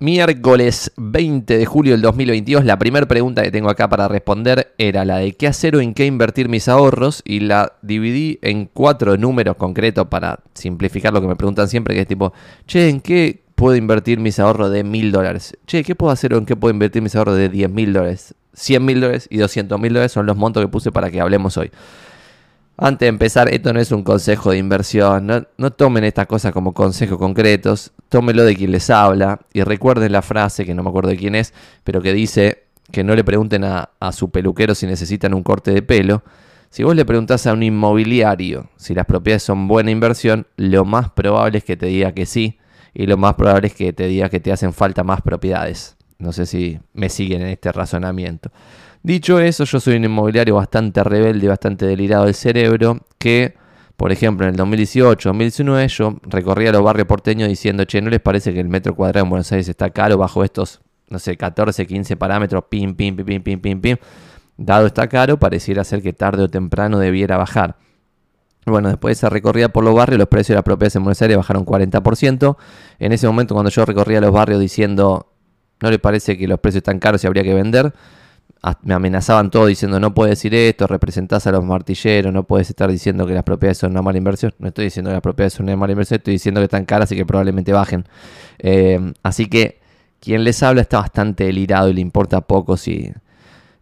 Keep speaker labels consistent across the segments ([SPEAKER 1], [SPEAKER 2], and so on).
[SPEAKER 1] Miércoles 20 de julio del 2022, la primera pregunta que tengo acá para responder era la de qué hacer o en qué invertir mis ahorros y la dividí en cuatro números concretos para simplificar lo que me preguntan siempre, que es tipo, che, ¿en qué puedo invertir mis ahorros de mil dólares? Che, ¿qué puedo hacer o en qué puedo invertir mis ahorros de 10 mil dólares? 100 mil dólares y 200 mil dólares son los montos que puse para que hablemos hoy. Antes de empezar, esto no es un consejo de inversión, no, tomen estas cosas como consejos concretos, tómenlo de quien les habla y recuerden la frase, que no me acuerdo de quién es, pero que dice que no le pregunten a, a su peluquero si necesitan un corte de pelo. Si vos le preguntás a un inmobiliario si las propiedades son buena inversión, lo más probable es que te diga que sí y lo más probable es que te diga que te hacen falta más propiedades. No sé si me siguen en este razonamiento. Dicho eso, yo soy un inmobiliario bastante rebelde, bastante delirado del cerebro, que, por ejemplo, en el 2018, 2019, yo recorría los barrios porteños diciendo, che, ¿no les parece que el metro cuadrado en Buenos Aires está caro bajo estos, no sé, 14, 15 parámetros, pim, pim, pim, pim, pim, pim, pim? Dado está caro, pareciera ser que tarde o temprano debiera bajar. Bueno, después de esa recorrida por los barrios, los precios de las propiedades en Buenos Aires bajaron 40%. En ese momento, cuando yo recorría los barrios diciendo, ¿no le parece que los precios están caros y habría que vender? Me amenazaban todo diciendo no puedes decir esto, representás a los martilleros, no puedes estar diciendo que las propiedades son una mala inversión. No estoy diciendo que las propiedades son una mala inversión, estoy diciendo que están caras y que probablemente bajen. Eh, así que quien les habla está bastante delirado y le importa poco si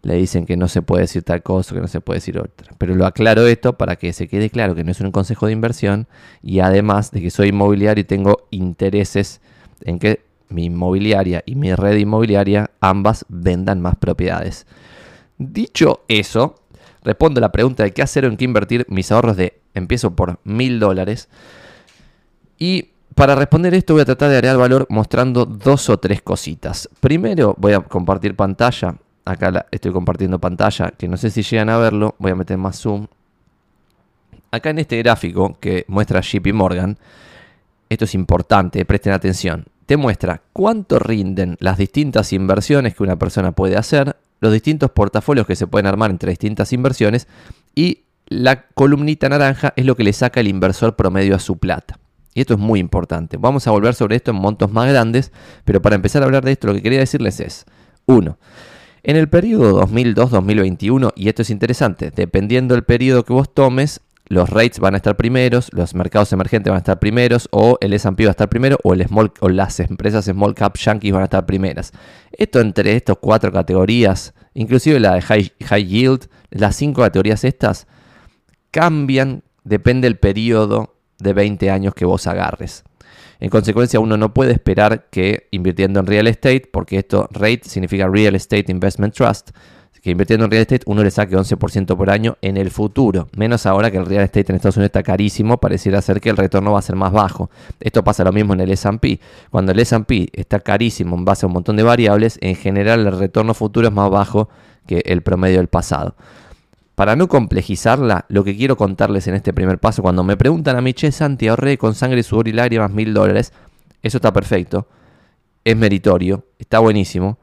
[SPEAKER 1] le dicen que no se puede decir tal cosa, que no se puede decir otra. Pero lo aclaro esto para que se quede claro que no es un consejo de inversión y además de que soy inmobiliario y tengo intereses en que mi inmobiliaria y mi red inmobiliaria ambas vendan más propiedades. Dicho eso, respondo a la pregunta de qué hacer o en qué invertir mis ahorros de empiezo por mil dólares. Y para responder esto voy a tratar de agregar valor mostrando dos o tres cositas. Primero voy a compartir pantalla. Acá estoy compartiendo pantalla, que no sé si llegan a verlo. Voy a meter más zoom. Acá en este gráfico que muestra JP Morgan, esto es importante, presten atención te muestra cuánto rinden las distintas inversiones que una persona puede hacer, los distintos portafolios que se pueden armar entre distintas inversiones y la columnita naranja es lo que le saca el inversor promedio a su plata. Y esto es muy importante. Vamos a volver sobre esto en montos más grandes, pero para empezar a hablar de esto lo que quería decirles es, 1. En el periodo 2002-2021, y esto es interesante, dependiendo del periodo que vos tomes, los rates van a estar primeros, los mercados emergentes van a estar primeros, o el S&P va a estar primero, o, el small, o las empresas small cap yankees van a estar primeras. Esto entre estas cuatro categorías, inclusive la de high, high yield, las cinco categorías estas, cambian, depende del periodo de 20 años que vos agarres. En consecuencia, uno no puede esperar que invirtiendo en real estate, porque esto rate significa Real Estate Investment Trust, que invirtiendo en real estate uno le saque 11% por año en el futuro. Menos ahora que el real estate en Estados Unidos está carísimo, pareciera ser que el retorno va a ser más bajo. Esto pasa lo mismo en el S&P. Cuando el S&P está carísimo en base a un montón de variables, en general el retorno futuro es más bajo que el promedio del pasado. Para no complejizarla, lo que quiero contarles en este primer paso, cuando me preguntan a mi che Santi, ahorré con sangre, sudor y lágrimas mil dólares, eso está perfecto, es meritorio, está buenísimo.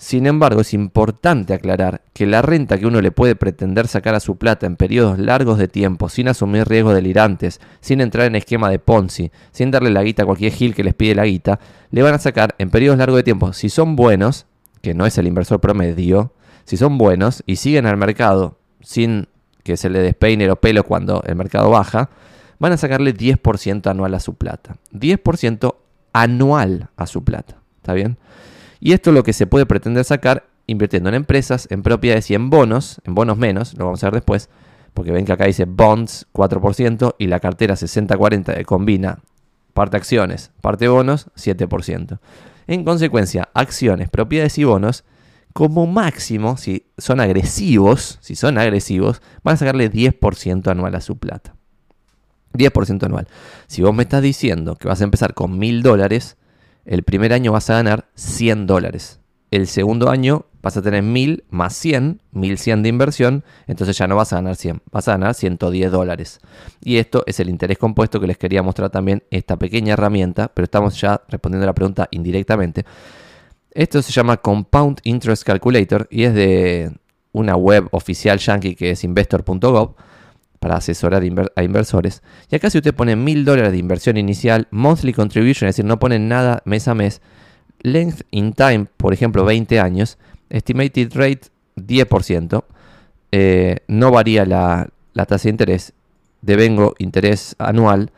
[SPEAKER 1] Sin embargo, es importante aclarar que la renta que uno le puede pretender sacar a su plata en periodos largos de tiempo, sin asumir riesgos delirantes, sin entrar en esquema de Ponzi, sin darle la guita a cualquier gil que les pide la guita, le van a sacar en periodos largos de tiempo, si son buenos, que no es el inversor promedio, si son buenos y siguen al mercado sin que se le despeine o pelo cuando el mercado baja, van a sacarle 10% anual a su plata. 10% anual a su plata. ¿Está bien? Y esto es lo que se puede pretender sacar invirtiendo en empresas, en propiedades y en bonos, en bonos menos, lo vamos a ver después, porque ven que acá dice bonds 4% y la cartera 60-40 combina parte acciones, parte bonos 7%. En consecuencia, acciones, propiedades y bonos, como máximo, si son agresivos, si son agresivos, van a sacarle 10% anual a su plata. 10% anual. Si vos me estás diciendo que vas a empezar con mil dólares, el primer año vas a ganar 100 dólares. El segundo año vas a tener 1000 más 100, 1100 de inversión, entonces ya no vas a ganar 100, vas a ganar 110 dólares. Y esto es el interés compuesto que les quería mostrar también, esta pequeña herramienta, pero estamos ya respondiendo a la pregunta indirectamente. Esto se llama Compound Interest Calculator y es de una web oficial yankee que es investor.gov para asesorar a inversores. Y acá si usted pone mil dólares de inversión inicial, monthly contribution, es decir, no pone nada mes a mes, Length in time, por ejemplo, 20 años. Estimated rate, 10%. Eh, no varía la, tasa de interés. Devengo interés anual.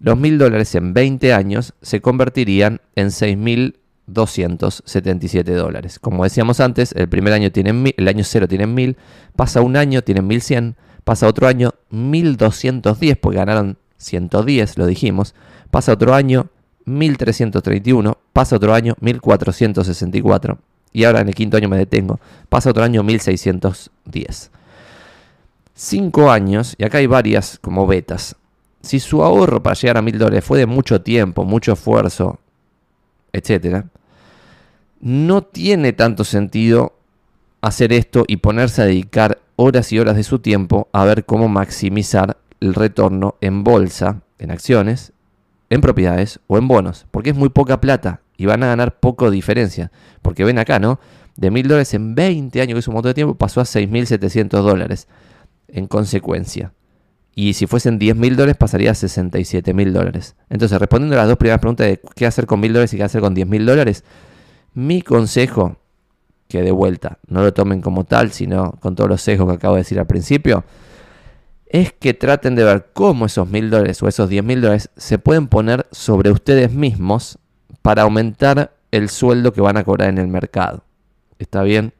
[SPEAKER 1] Los mil dólares en 20 años se convertirían en 6.277 dólares. Como decíamos antes, el primer año tienen el año cero tienen 1000, pasa un año tienen 1100, pasa otro año 1210 porque ganaron 110, lo dijimos, pasa otro año 1331, pasa otro año 1464 y ahora en el quinto año me detengo, pasa otro año 1610. Cinco años, y acá hay varias como betas, si su ahorro para llegar a mil dólares fue de mucho tiempo, mucho esfuerzo, etc., no tiene tanto sentido hacer esto y ponerse a dedicar horas y horas de su tiempo a ver cómo maximizar el retorno en bolsa, en acciones, en propiedades o en bonos, porque es muy poca plata y van a ganar poco diferencia. Porque ven acá, ¿no? De mil dólares en 20 años, que es un montón de tiempo, pasó a 6.700 dólares en consecuencia. Y si fuesen 10 mil dólares, pasaría a 67 mil dólares. Entonces, respondiendo a las dos primeras preguntas de qué hacer con mil dólares y qué hacer con 10 mil dólares, mi consejo, que de vuelta no lo tomen como tal, sino con todos los sesgos que acabo de decir al principio, es que traten de ver cómo esos mil dólares o esos 10 mil dólares se pueden poner sobre ustedes mismos para aumentar el sueldo que van a cobrar en el mercado. ¿Está bien?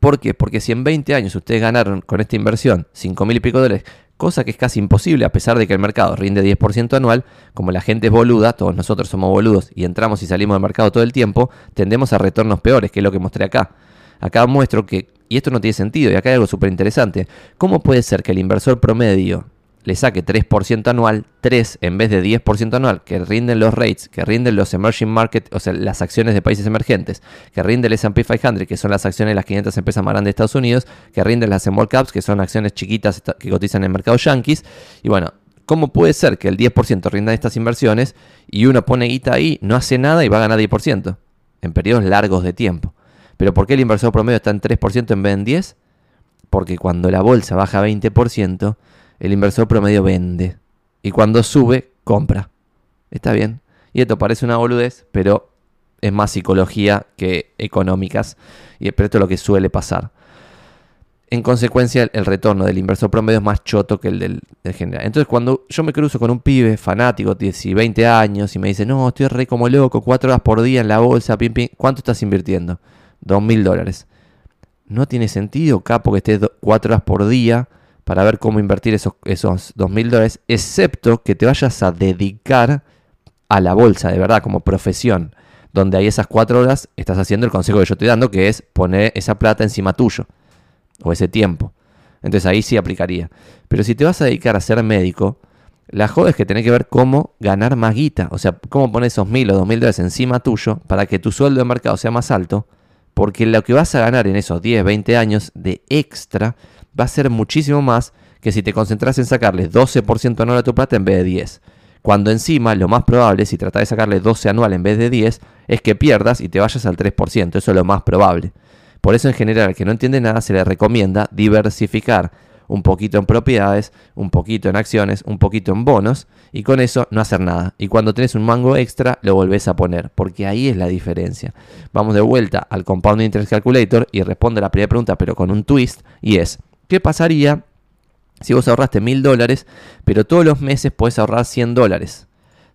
[SPEAKER 1] ¿Por qué? Porque si en 20 años ustedes ganaron con esta inversión 5 mil y pico dólares, cosa que es casi imposible a pesar de que el mercado rinde 10% anual, como la gente es boluda, todos nosotros somos boludos y entramos y salimos del mercado todo el tiempo, tendemos a retornos peores, que es lo que mostré acá. Acá muestro que, y esto no tiene sentido, y acá hay algo súper interesante, ¿cómo puede ser que el inversor promedio le saque 3% anual, 3 en vez de 10% anual, que rinden los rates, que rinden los emerging market, o sea, las acciones de países emergentes, que rinde el S&P 500, que son las acciones de las 500 empresas más grandes de Estados Unidos, que rinden las small caps, que son acciones chiquitas que cotizan en el mercado yankees, y bueno, ¿cómo puede ser que el 10% rinda estas inversiones y uno pone guita ahí, no hace nada y va a ganar 10% en periodos largos de tiempo? Pero ¿por qué el inversor promedio está en 3% en vez de en 10%? Porque cuando la bolsa baja 20%, el inversor promedio vende. Y cuando sube, compra. Está bien. Y esto parece una boludez, pero es más psicología que económicas. Y esto es lo que suele pasar. En consecuencia, el retorno del inversor promedio es más choto que el del, general. Entonces, cuando yo me cruzo con un pibe fanático, 10 y 20 años, y me dice, no, estoy re como loco, 4 horas por día en la bolsa, pim, pim, ¿cuánto estás invirtiendo? 2 mil dólares. No tiene sentido, capo, que estés 4 horas por día para ver cómo invertir esos, esos 2 mil dólares, excepto que te vayas a dedicar a la bolsa, de verdad, como profesión, donde hay esas 4 horas estás haciendo el consejo que yo estoy dando, que es poner esa plata encima tuyo, o ese tiempo. Entonces ahí sí aplicaría. Pero si te vas a dedicar a ser médico, la joda es que tenés que ver cómo ganar más guita, o sea, cómo poner esos mil o dos mil dólares encima tuyo para que tu sueldo de mercado sea más alto, porque lo que vas a ganar en esos 10, 20 años de extra va a ser muchísimo más que si te concentras en sacarle 12% anual a tu plata en vez de 10. Cuando encima lo más probable, si tratas de sacarle 12 anual en vez de 10, es que pierdas y te vayas al 3%. Eso es lo más probable. Por eso en general al que no entiende nada se le recomienda diversificar un poquito en propiedades, un poquito en acciones, un poquito en bonos y con eso no hacer nada. Y cuando tenés un mango extra lo volvés a poner, porque ahí es la diferencia. Vamos de vuelta al Compound Interest Calculator y responde la primera pregunta pero con un twist y es ¿Qué pasaría si vos ahorraste mil dólares, pero todos los meses puedes ahorrar 100 dólares?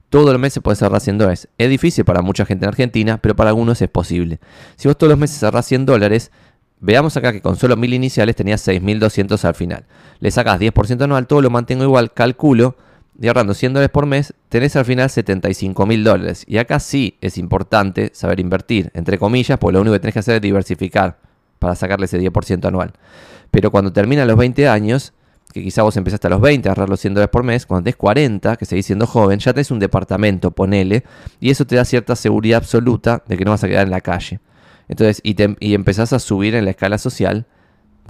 [SPEAKER 1] Todos los meses puedes ahorrar 100 dólares. Es difícil para mucha gente en Argentina, pero para algunos es posible. Si vos todos los meses ahorras 100 dólares, veamos acá que con solo mil iniciales tenías 6.200 al final. Le sacas 10% anual, todo lo mantengo igual, calculo, y ahorrando 100 dólares por mes, tenés al final 75 mil dólares. Y acá sí es importante saber invertir, entre comillas, porque lo único que tenés que hacer es diversificar para sacarle ese 10% anual. Pero cuando terminan los 20 años, que quizá vos empezaste a los 20 a ahorrar los 100 dólares por mes, cuando tenés 40, que seguís siendo joven, ya tenés un departamento, ponele, y eso te da cierta seguridad absoluta de que no vas a quedar en la calle. Entonces, y, y empezás a subir en la escala social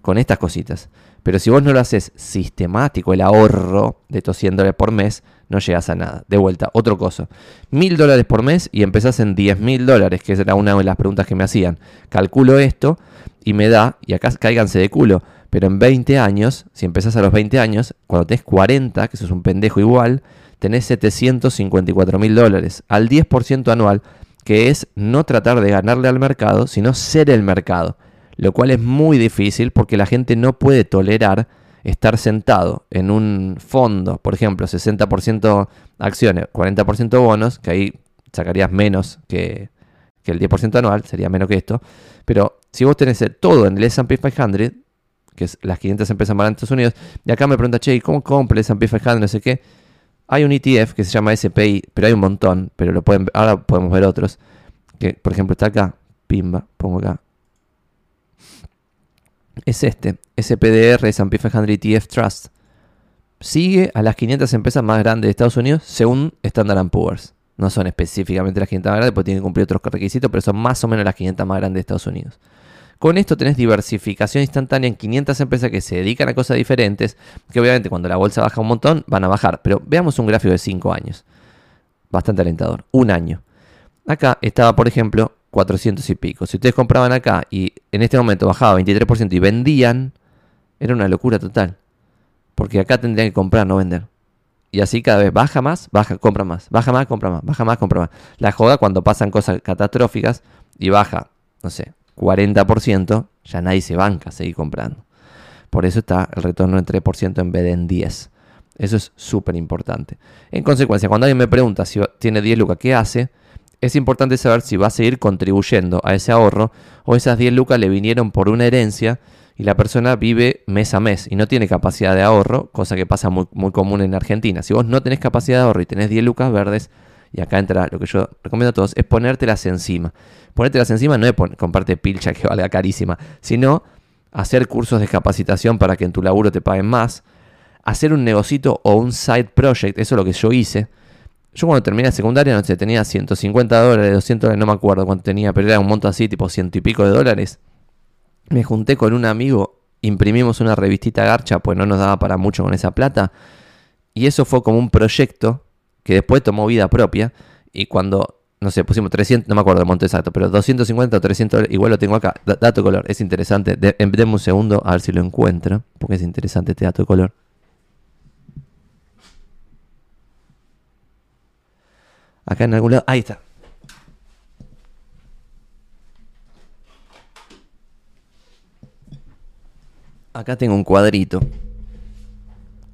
[SPEAKER 1] con estas cositas. Pero si vos no lo haces sistemático, el ahorro de estos 100 dólares por mes, no llegas a nada. De vuelta, otro cosa. Mil dólares por mes y empezás en 10 mil dólares, que era una de las preguntas que me hacían. Calculo esto y me da, y acá cáiganse de culo, pero en 20 años, si empezás a los 20 años, cuando tenés 40, que sos un pendejo igual, tenés 754 mil dólares. Al 10% anual, que es no tratar de ganarle al mercado, sino ser el mercado, lo cual es muy difícil porque la gente no puede tolerar estar sentado en un fondo, por ejemplo, 60% acciones, 40% bonos, que ahí sacarías menos que, el 10% anual, sería menos que esto, pero si vos tenés todo en el S&P 500, que es las 500 empresas más de Estados Unidos, y acá me pregunta, che, ¿cómo compro el S&P 500? No sé qué. Hay un ETF que se llama SPI, pero hay un montón, pero lo pueden, ahora podemos ver otros, que por ejemplo está acá, pimba, pongo acá, es este, SPDR S&P 500 ETF Trust. Sigue a las 500 empresas más grandes de Estados Unidos según Standard Poor's. No son específicamente las 500 más grandes porque tienen que cumplir otros requisitos, pero son más o menos las 500 más grandes de Estados Unidos. Con esto tenés diversificación instantánea en 500 empresas que se dedican a cosas diferentes, que obviamente cuando la bolsa baja un montón van a bajar, pero veamos un gráfico de 5 años. Bastante alentador. Un año. Acá estaba, por ejemplo, 400 y pico. Si ustedes compraban acá y en este momento bajaba 23% y vendían, era una locura total. Porque acá tendrían que comprar, no vender. Y así cada vez baja más, baja, compra más, baja más, compra más, baja más, compra más. La joda cuando pasan cosas catastróficas y baja, no sé, 40%, ya nadie se banca a seguir comprando. Por eso está el retorno en 3% en vez de en 10. Eso es súper importante. En consecuencia, cuando alguien me pregunta si tiene 10 lucas, ¿qué hace? Es importante saber si va a seguir contribuyendo a ese ahorro o esas 10 lucas le vinieron por una herencia y la persona vive mes a mes y no tiene capacidad de ahorro, cosa que pasa muy, común en Argentina. Si vos no tenés capacidad de ahorro y tenés 10 lucas verdes, y acá entra lo que yo recomiendo a todos, es ponértelas encima. Ponértelas encima no es comprarte pilcha que valga carísima, sino hacer cursos de capacitación para que en tu laburo te paguen más, hacer un negocito o un side project, eso es lo que yo hice yo cuando terminé secundaria, no sé, tenía 150 dólares, 200 dólares, no me acuerdo cuánto tenía, pero era un monto así, tipo ciento y pico de dólares. Me junté con un amigo, imprimimos una revistita garcha, pues no nos daba para mucho con esa plata. Y eso fue como un proyecto que después tomó vida propia. Y cuando, no sé, pusimos 300, no me acuerdo el monto exacto, pero 250 o 300 dólares, igual lo tengo acá. dato color, es interesante. De, un segundo a ver si lo encuentro, porque es interesante este dato de color. Acá en algún lado. Ahí está. Acá tengo un cuadrito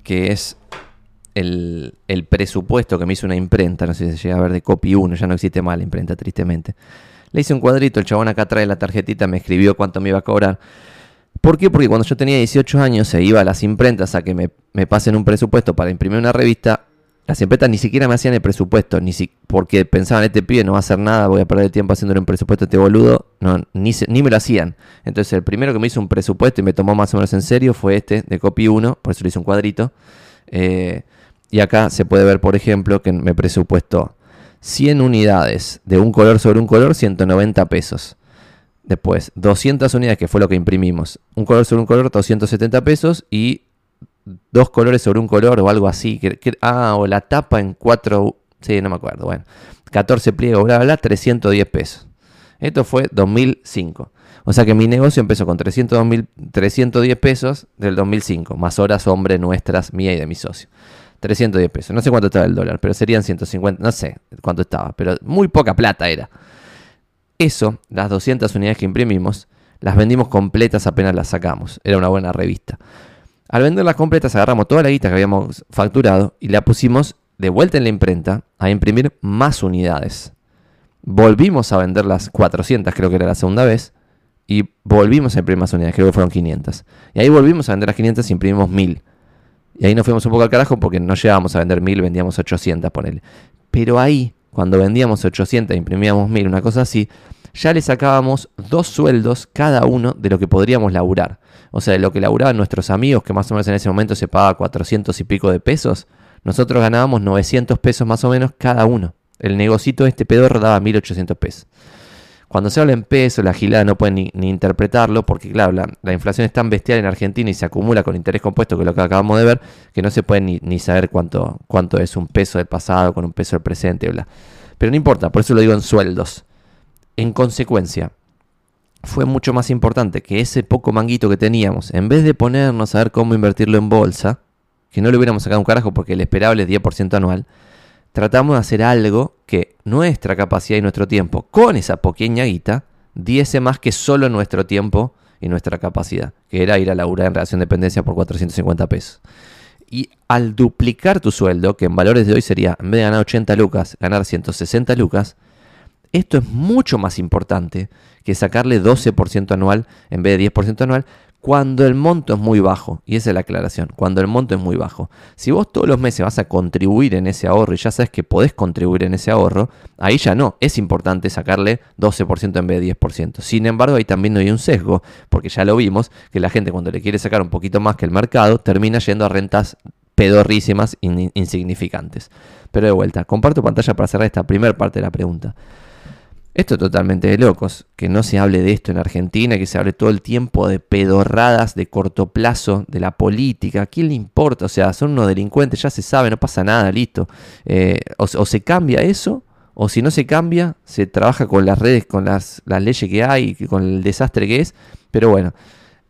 [SPEAKER 1] que es el, presupuesto que me hizo una imprenta, no sé si se llega a ver de copy 1, ya no existe más la imprenta, tristemente. Le hice un cuadrito, el chabón acá trae la tarjetita, me escribió cuánto me iba a cobrar. ¿Por qué? Porque cuando yo tenía 18 años se iba a las imprentas a que me, me pasen un presupuesto para imprimir una revista las empresas ni siquiera me hacían el presupuesto, ni si, porque pensaban, este pibe no va a hacer nada, voy a perder tiempo haciéndole un presupuesto a este boludo. No, ni, ni me lo hacían. Entonces el primero que me hizo un presupuesto y me tomó más o menos en serio fue este, de Copy 1, por eso le hice un cuadrito. Eh, y acá se puede ver, por ejemplo, que me presupuestó 100 unidades de un color sobre un color, 190 pesos. Después, 200 unidades, que fue lo que imprimimos. Un color sobre un color, 270 pesos. Y dos colores sobre un color o algo así. Que, ah, o la tapa en cuatro. Sí, no me acuerdo. Bueno, 14 pliegos, bla, bla, bla, 310 pesos. Esto fue 2005. O sea que mi negocio empezó con 300, 310 pesos del 2005, más horas hombre nuestras, mía y de mi socio. 310 pesos. No sé cuánto estaba el dólar, pero serían 150, no sé cuánto estaba, pero muy poca plata era. Eso, las 200 unidades que imprimimos, las vendimos completas apenas las sacamos. Era una buena revista. Al venderlas completas agarramos toda la guita que habíamos facturado y la pusimos de vuelta en la imprenta a imprimir más unidades. Volvimos a vender las 400, creo que era la segunda vez, y volvimos a imprimir más unidades, creo que fueron 500. Y ahí volvimos a vender las 500 y imprimimos 1000. Y ahí nos fuimos un poco al carajo porque no llegábamos a vender 1000, vendíamos 800, ponele. Pero ahí, cuando vendíamos 800 e imprimíamos 1000, una cosa así, ya le sacábamos dos sueldos cada uno de lo que podríamos laburar. O sea, de lo que laburaban nuestros amigos, que más o menos en ese momento se pagaba 400 y pico de pesos, nosotros ganábamos 900 pesos más o menos cada uno. El negocito de este pedorro daba 1800 pesos. Cuando se habla en pesos, la gilada no pueden ni, interpretarlo, porque claro, la, inflación es tan bestial en Argentina y se acumula con interés compuesto, que es lo que acabamos de ver, que no se puede ni, ni saber cuánto, cuánto es un peso del pasado con un peso del presente, bla. Pero no importa, por eso lo digo en sueldos. En consecuencia, fue mucho más importante que ese poco manguito que teníamos, en vez de ponernos a ver cómo invertirlo en bolsa, que no le hubiéramos sacado un carajo porque el esperable es 10% anual, tratamos de hacer algo que nuestra capacidad y nuestro tiempo, con esa pequeña guita, diese más que solo nuestro tiempo y nuestra capacidad, que era ir a laburar en relación de dependencia por 450 pesos. Y al duplicar tu sueldo, que en valores de hoy sería, en vez de ganar 80 lucas, ganar 160 lucas, esto es mucho más importante que sacarle 12% anual en vez de 10% anual, cuando el monto es muy bajo, y esa es la aclaración, cuando el monto es muy bajo. Si vos todos los meses vas a contribuir en ese ahorro y ya sabes que podés contribuir en ese ahorro, ahí ya no, es importante sacarle 12% en vez de 10%. Sin embargo, ahí también no hay un sesgo, porque ya lo vimos, que la gente cuando le quiere sacar un poquito más que el mercado, termina yendo a rentas pedorrísimas, insignificantes. Pero de vuelta, comparto pantalla para cerrar esta primera parte de la pregunta. Esto es totalmente de locos, que no se hable de esto en Argentina, que se hable todo el tiempo de pedorradas de corto plazo, de la política. ¿A quién le importa? O sea, son unos delincuentes, ya se sabe, no pasa nada, listo. Eh, o, se cambia eso, o si no se cambia, se trabaja con las redes, con las, las leyes que hay, con el desastre que es. Pero bueno,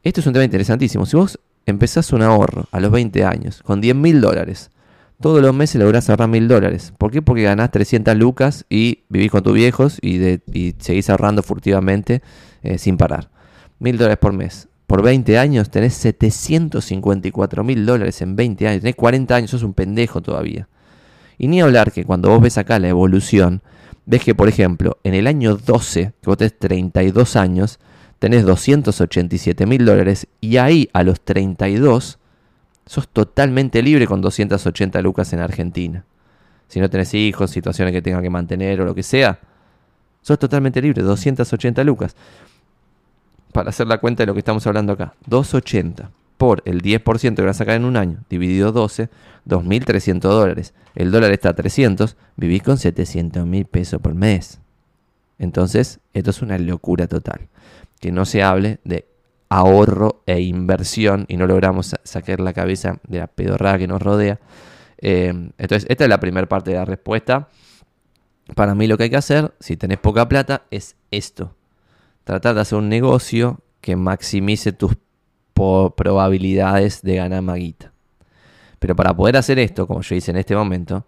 [SPEAKER 1] esto es un tema interesantísimo. Si vos empezás un ahorro a los 20 años con 10 mil dólares, todos los meses lográs ahorrar mil dólares. ¿Por qué? Porque ganás 300 lucas y vivís con tus viejos y, de, seguís ahorrando furtivamente eh, sin parar. Mil dólares por mes. Por 20 años tenés 754 mil dólares en 20 años. Tenés 40 años, sos un pendejo todavía. Y ni hablar que cuando vos ves acá la evolución, ves que, por ejemplo, en el año 12, que vos tenés 32 años, tenés 287 mil dólares y ahí a los 32 sos totalmente libre con 280 lucas en Argentina. Si no tenés hijos, situaciones que tengas que mantener o lo que sea, sos totalmente libre, 280 lucas. Para hacer la cuenta de lo que estamos hablando acá, 280 por el 10% que vas a sacar en un año, dividido 12, 2.300 dólares. El dólar está a 300, vivís con 700 mil pesos por mes. Entonces, esto es una locura total. Que no se hable de ahorro e inversión y no logramos sacar la cabeza de la pedorrada que nos rodea. Eh, entonces, esta es la primera parte de la respuesta. Para mí lo que hay que hacer, si tenés poca plata, es esto. Tratar de hacer un negocio que maximice tus probabilidades de ganar maguita. Pero para poder hacer esto, como yo hice en este momento,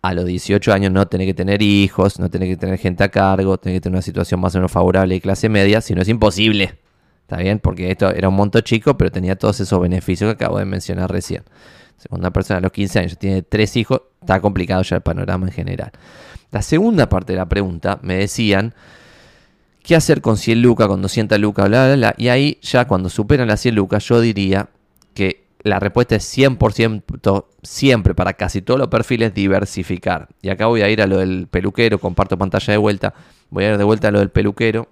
[SPEAKER 1] a los 18 años no tenés que tener hijos, no tenés que tener gente a cargo, tenés que tener una situación más o menos favorable de clase media, si no es imposible. ¿Está bien? Porque esto era un monto chico, pero tenía todos esos beneficios que acabo de mencionar recién. Segunda persona a los 15 años tiene tres hijos, está complicado ya el panorama en general. La segunda parte de la pregunta me decían, ¿qué hacer con 100 lucas, con 200 lucas, bla, bla, bla? Y ahí ya cuando superan las 100 lucas, yo diría que la respuesta es 100% siempre para casi todos los perfiles diversificar. Y acá voy a ir a lo del peluquero, comparto pantalla de vuelta, voy a ir de vuelta a lo del peluquero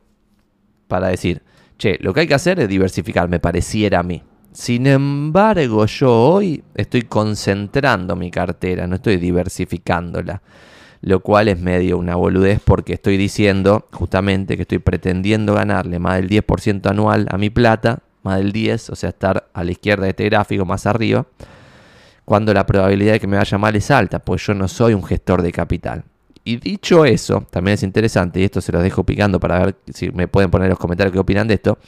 [SPEAKER 1] para decir, che, lo que hay que hacer es diversificar, me pareciera a mí. Sin embargo, yo hoy estoy concentrando mi cartera, no estoy diversificándola. Lo cual es medio una boludez porque estoy diciendo justamente que estoy pretendiendo ganarle más del 10% anual a mi plata, más del 10, o sea, estar a la izquierda de este gráfico, más arriba, cuando la probabilidad de que me vaya mal es alta, pues yo no soy un gestor de capital. Y dicho eso, también es interesante, y esto se los dejo picando para ver si me pueden poner en los comentarios qué opinan de esto.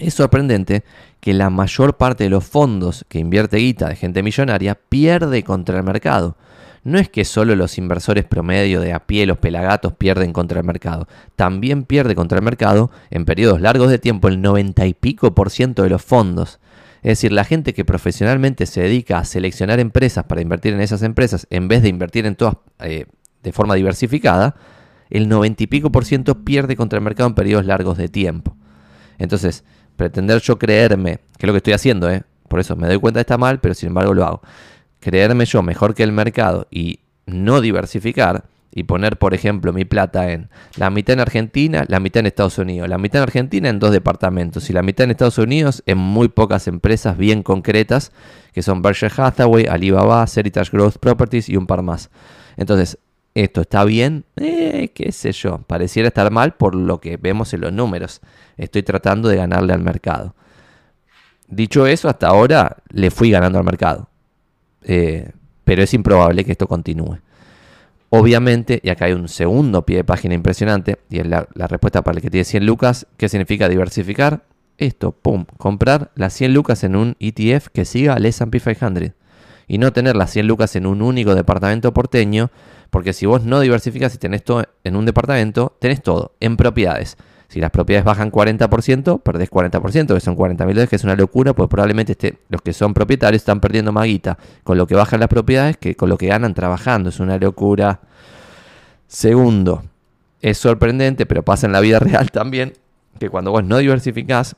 [SPEAKER 1] Es sorprendente que la mayor parte de los fondos que invierte guita de gente millonaria pierde contra el mercado. No es que solo los inversores promedio de a pie, los pelagatos, pierden contra el mercado. También pierde contra el mercado en periodos largos de tiempo el 90 y pico por ciento de los fondos. Es decir, la gente que profesionalmente se dedica a seleccionar empresas para invertir en esas empresas, en vez de invertir en todas eh, de forma diversificada, el 90 y pico por ciento pierde contra el mercado en periodos largos de tiempo. Entonces, pretender yo creerme, que es lo que estoy haciendo, ¿eh? por eso me doy cuenta que está mal, pero sin embargo lo hago, creerme yo mejor que el mercado y no diversificar y poner, por ejemplo, mi plata en la mitad en Argentina, la mitad en Estados Unidos, la mitad en Argentina en dos departamentos y la mitad en Estados Unidos en muy pocas empresas bien concretas, que son Berkshire Hathaway, Alibaba, Seritage Growth Properties y un par más. Entonces, ¿Esto está bien? Eh, qué sé yo. Pareciera estar mal por lo que vemos en los números. Estoy tratando de ganarle al mercado. Dicho eso, hasta ahora le fui ganando al mercado. Eh, pero es improbable que esto continúe. Obviamente, y acá hay un segundo pie de página impresionante, y es la, respuesta para el que tiene 100 lucas. ¿Qué significa diversificar? Esto, pum, comprar las 100 lucas en un ETF que siga al S&P 500. y no tener las 100 lucas en un único departamento porteño, porque si vos no diversificas y tenés todo en un departamento, tenés todo en propiedades. Si las propiedades bajan 40%, perdés 40%, que son 40 mil dólares, que es una locura, pues probablemente este, los que son propietarios están perdiendo más guita con lo que bajan las propiedades que con lo que ganan trabajando. Es una locura. Segundo, es sorprendente, pero pasa en la vida real también, que cuando vos no diversificás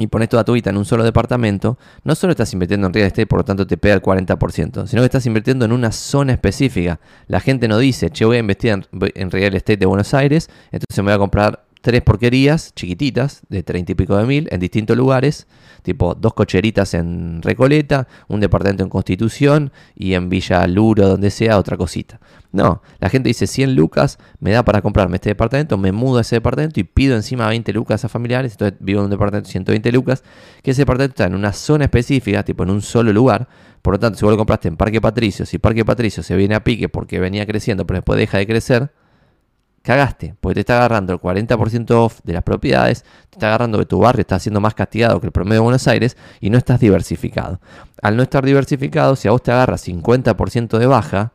[SPEAKER 1] y pones toda tu guita en un solo departamento, no solo estás invirtiendo en real estate, por lo tanto te pega el 40%, sino que estás invirtiendo en una zona específica. La gente no dice, che, voy a invertir en, en real estate de Buenos Aires, entonces me voy a comprar tres porquerías chiquititas de treinta y pico de mil en distintos lugares, tipo dos cocheritas en Recoleta, un departamento en Constitución y en Villa Luro, donde sea, otra cosita. No, la gente dice 100 lucas, me da para comprarme este departamento, me mudo a ese departamento y pido encima 20 lucas a familiares, entonces vivo en un departamento de 120 lucas, que ese departamento está en una zona específica, tipo en un solo lugar, por lo tanto, si vos lo compraste en Parque Patricio, si Parque Patricio se viene a pique porque venía creciendo, pero después deja de crecer, cagaste, porque te está agarrando el 40% off de las propiedades, te está agarrando que tu barrio está siendo más castigado que el promedio de Buenos Aires y no estás diversificado. Al no estar diversificado, si a vos te agarra 50% de baja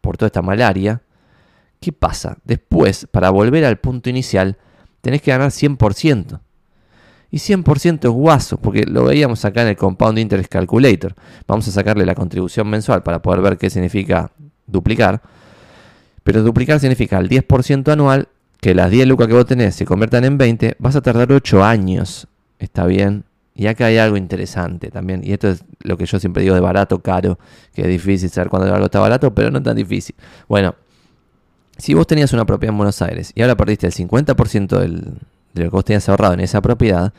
[SPEAKER 1] por toda esta malaria, ¿qué pasa? Después, para volver al punto inicial, tenés que ganar 100%. Y 100% es guaso, porque lo veíamos acá en el Compound Interest Calculator. Vamos a sacarle la contribución mensual para poder ver qué significa duplicar. Pero duplicar significa el 10% anual, que las 10 lucas que vos tenés se conviertan en 20, vas a tardar 8 años. ¿Está bien? Y acá hay algo interesante también, y esto es lo que yo siempre digo de barato, caro, que es difícil saber cuándo algo está barato, pero no tan difícil. Bueno, si vos tenías una propiedad en Buenos Aires y ahora perdiste el 50% del, de lo que vos tenías ahorrado en esa propiedad,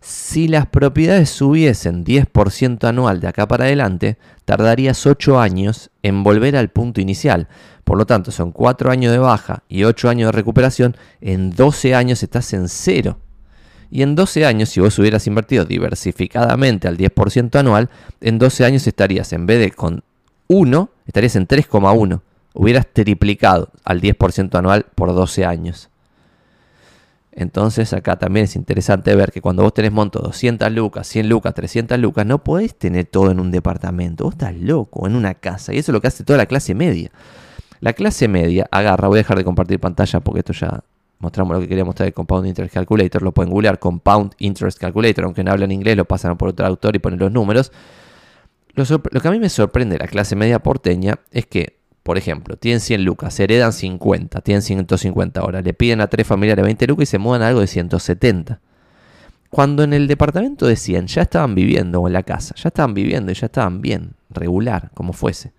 [SPEAKER 1] si las propiedades subiesen 10% anual de acá para adelante, tardarías 8 años en volver al punto inicial. Por lo tanto, son 4 años de baja y 8 años de recuperación. En 12 años estás en cero. Y en 12 años, si vos hubieras invertido diversificadamente al 10% anual, en 12 años estarías, en vez de con 1, estarías en 3,1. Hubieras triplicado al 10% anual por 12 años. Entonces acá también es interesante ver que cuando vos tenés monto 200 lucas, 100 lucas, 300 lucas, no podés tener todo en un departamento. Vos estás loco, en una casa. Y eso es lo que hace toda la clase media. La clase media agarra, voy a dejar de compartir pantalla porque esto ya mostramos lo que quería mostrar de Compound Interest Calculator. Lo pueden googlear, Compound Interest Calculator. Aunque no hablan inglés, lo pasan por otro traductor y ponen los números. Lo, que a mí me sorprende de la clase media porteña es que por ejemplo, tienen 100 lucas, heredan 50, tienen 150 horas, le piden a tres familiares 20 lucas y se mudan a algo de 170. Cuando en el departamento de 100 ya estaban viviendo, en la casa, ya estaban viviendo y ya estaban bien, regular, como fuese.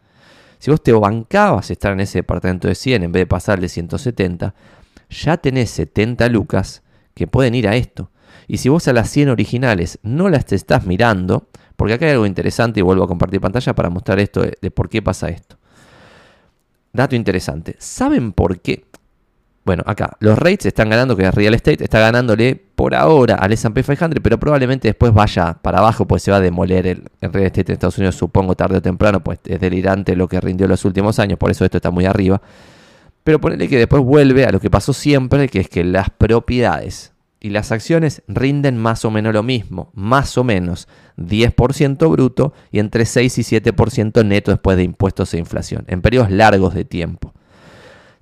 [SPEAKER 1] Si vos te bancabas estar en ese departamento de 100 en vez de pasar de 170, ya tenés 70 lucas que pueden ir a esto. Y si vos a las 100 originales no las te estás mirando, porque acá hay algo interesante y vuelvo a compartir pantalla para mostrar esto de por qué pasa esto. Dato interesante. ¿Saben por qué? Bueno, acá los rates están ganando, que Real Estate está ganándole por ahora al S&P 500, pero probablemente después vaya para abajo, pues se va a demoler el, Real Estate en Estados Unidos, supongo tarde o temprano, pues es delirante lo que rindió los últimos años, por eso esto está muy arriba. Pero ponele que después vuelve a lo que pasó siempre, que es que las propiedades y las acciones rinden más o menos lo mismo, más o menos 10% bruto y entre 6 y 7% neto después de impuestos e inflación, en periodos largos de tiempo.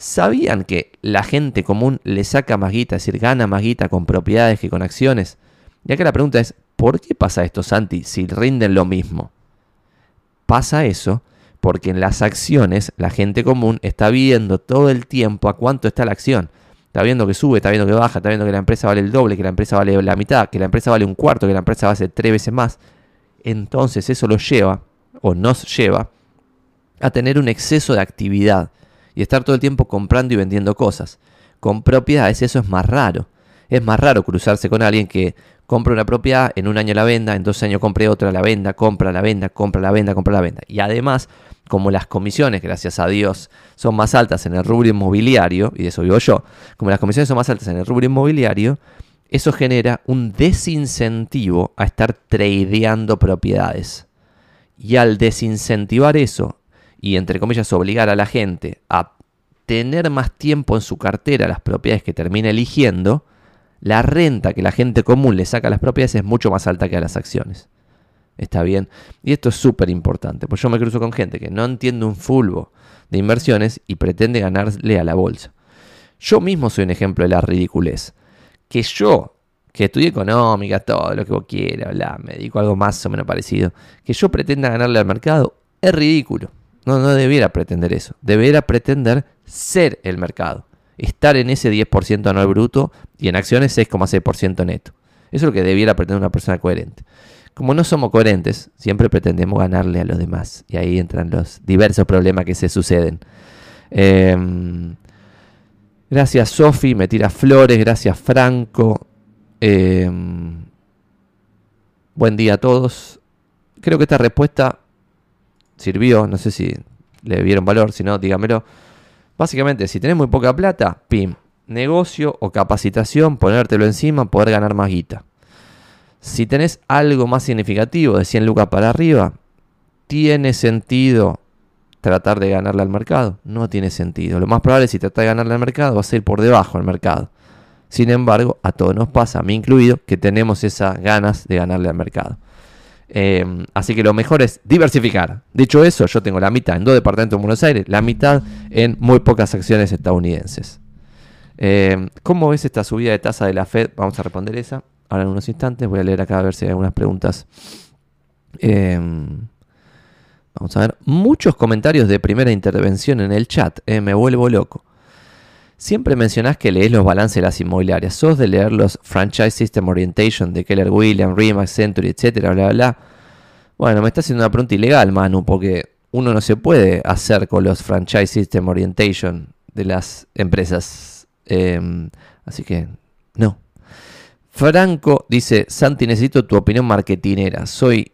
[SPEAKER 1] ¿Sabían que la gente común le saca más guita, es decir, gana más guita con propiedades que con acciones? Y acá la pregunta es, ¿por qué pasa esto, Santi, si rinden lo mismo? Pasa eso porque en las acciones la gente común está viendo todo el tiempo a cuánto está la acción está viendo que sube, está viendo que baja, está viendo que la empresa vale el doble, que la empresa vale la mitad, que la empresa vale un cuarto, que la empresa vale tres veces más. Entonces eso lo lleva, o nos lleva, a tener un exceso de actividad y estar todo el tiempo comprando y vendiendo cosas. Con propiedades eso es más raro. Es más raro cruzarse con alguien que compra una propiedad, en un año la venda, en dos años compre otra, la venda, compra la venda, compra la venda, compra la venda. Y además como las comisiones, gracias a Dios, son más altas en el rubro inmobiliario, y de eso vivo yo, como las comisiones son más altas en el rubro inmobiliario, eso genera un desincentivo a estar tradeando propiedades. Y al desincentivar eso, y entre comillas obligar a la gente a tener más tiempo en su cartera las propiedades que termina eligiendo, la renta que la gente común le saca a las propiedades es mucho más alta que a las acciones. Está bien. Y esto es súper importante, pues yo me cruzo con gente que no entiende un fulbo de inversiones y pretende ganarle a la bolsa. Yo mismo soy un ejemplo de la ridiculez. Que yo, que estudié económica, todo lo que vos quieras, me dedico algo más o menos parecido, que yo pretenda ganarle al mercado, es ridículo. No, no debiera pretender eso. Debiera pretender ser el mercado. Estar en ese 10% anual bruto y en acciones 6,6% neto. Eso es lo que debiera pretender una persona coherente. Como no somos coherentes, siempre pretendemos ganarle a los demás. Y ahí entran los diversos problemas que se suceden. Em, gracias Sofi, me tira flores. Gracias Franco. Em, buen día a todos. Creo que esta respuesta sirvió. No sé si le vieron valor. Si no, dígamelo. Básicamente, si tenés muy poca plata, pim, negocio o capacitación, ponértelo encima, poder ganar más guita. Si tenés algo más significativo de 100 lucas para arriba, ¿tiene sentido tratar de ganarle al mercado? No tiene sentido. Lo más probable es si tratas de ganarle al mercado, va a ser por debajo del mercado. Sin embargo, a todos nos pasa, a mí incluido, que tenemos esas ganas de ganarle al mercado. Em, así que lo mejor es diversificar. Dicho eso, yo tengo la mitad en dos departamentos en Buenos Aires, la mitad en muy pocas acciones estadounidenses. Em, ¿Cómo ves esta subida de tasa de la Fed? Vamos a responder esa ahora en unos instantes. Voy a leer acá a ver si hay algunas preguntas. Em, vamos a ver. Muchos comentarios de primera intervención en el chat. Eh, me vuelvo loco. Siempre mencionás que lees los balances de las inmobiliarias. ¿Sos de leer los Franchise System Orientation de Keller Williams, Remax, Century, etcétera, bla, bla, Bueno, me está haciendo una pregunta ilegal, Manu, porque uno no se puede hacer con los Franchise System Orientation de las empresas. Em, así que, no. Franco dice, Santi, necesito tu opinión marketinera. Soy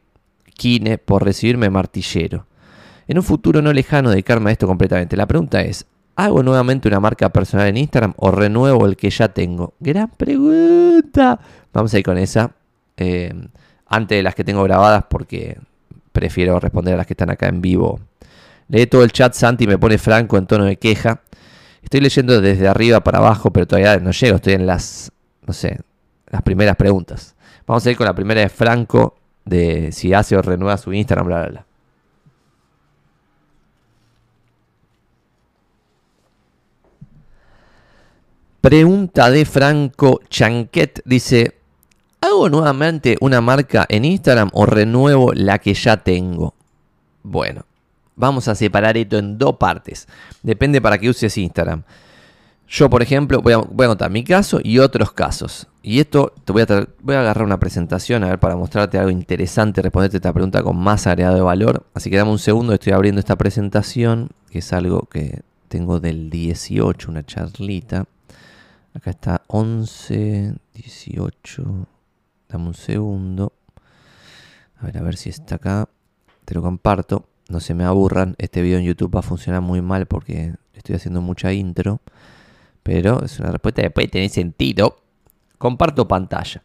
[SPEAKER 1] Kine por recibirme martillero. En un futuro no lejano dedicarme a esto completamente. La pregunta es, ¿hago nuevamente una marca personal en Instagram o renuevo el que ya tengo? Gran pregunta. Vamos a ir con esa. Eh, antes de las que tengo grabadas porque prefiero responder a las que están acá en vivo. Lee todo el chat, Santi me pone franco en tono de queja. Estoy leyendo desde arriba para abajo, pero todavía no llego. Estoy en las, no sé, las primeras preguntas. Vamos a ir con la primera de Franco, de si hace o renueva su Instagram, bla, bla, bla. Pregunta de Franco Chanquet dice, ¿hago nuevamente una marca en Instagram o renuevo la que ya tengo? Bueno, vamos a separar esto en dos partes. Depende para qué uses Instagram. Yo, por ejemplo, voy a, contar mi caso y otros casos. Y esto te voy a, voy a agarrar una presentación a ver para mostrarte algo interesante, responderte esta pregunta con más agregado de valor. Así que dame un segundo, estoy abriendo esta presentación, que es algo que tengo del 18, una charlita. Acá está 11, 18. Dame un segundo. A ver, a ver si está acá. Te lo comparto. No se me aburran. Este video en YouTube va a funcionar muy mal porque estoy haciendo mucha intro pero es una respuesta que puede tener sentido. Comparto pantalla.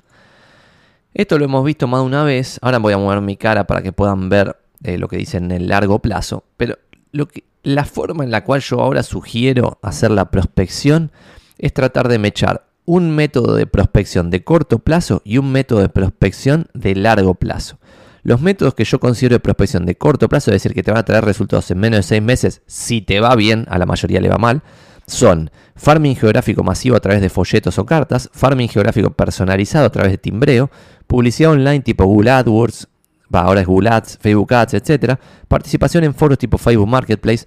[SPEAKER 1] Esto lo hemos visto más de una vez. Ahora voy a mover mi cara para que puedan ver eh, lo que dice en el largo plazo. Pero lo que, la forma en la cual yo ahora sugiero hacer la prospección es tratar de mechar un método de prospección de corto plazo y un método de prospección de largo plazo. Los métodos que yo considero de prospección de corto plazo, es decir, que te van a traer resultados en menos de seis meses, si te va bien, a la mayoría le va mal, son farming geográfico masivo a través de folletos o cartas, farming geográfico personalizado a través de timbreo, publicidad online tipo Google AdWords, ahora es Google Ads, Facebook Ads, etc. Participación en foros tipo Facebook Marketplace.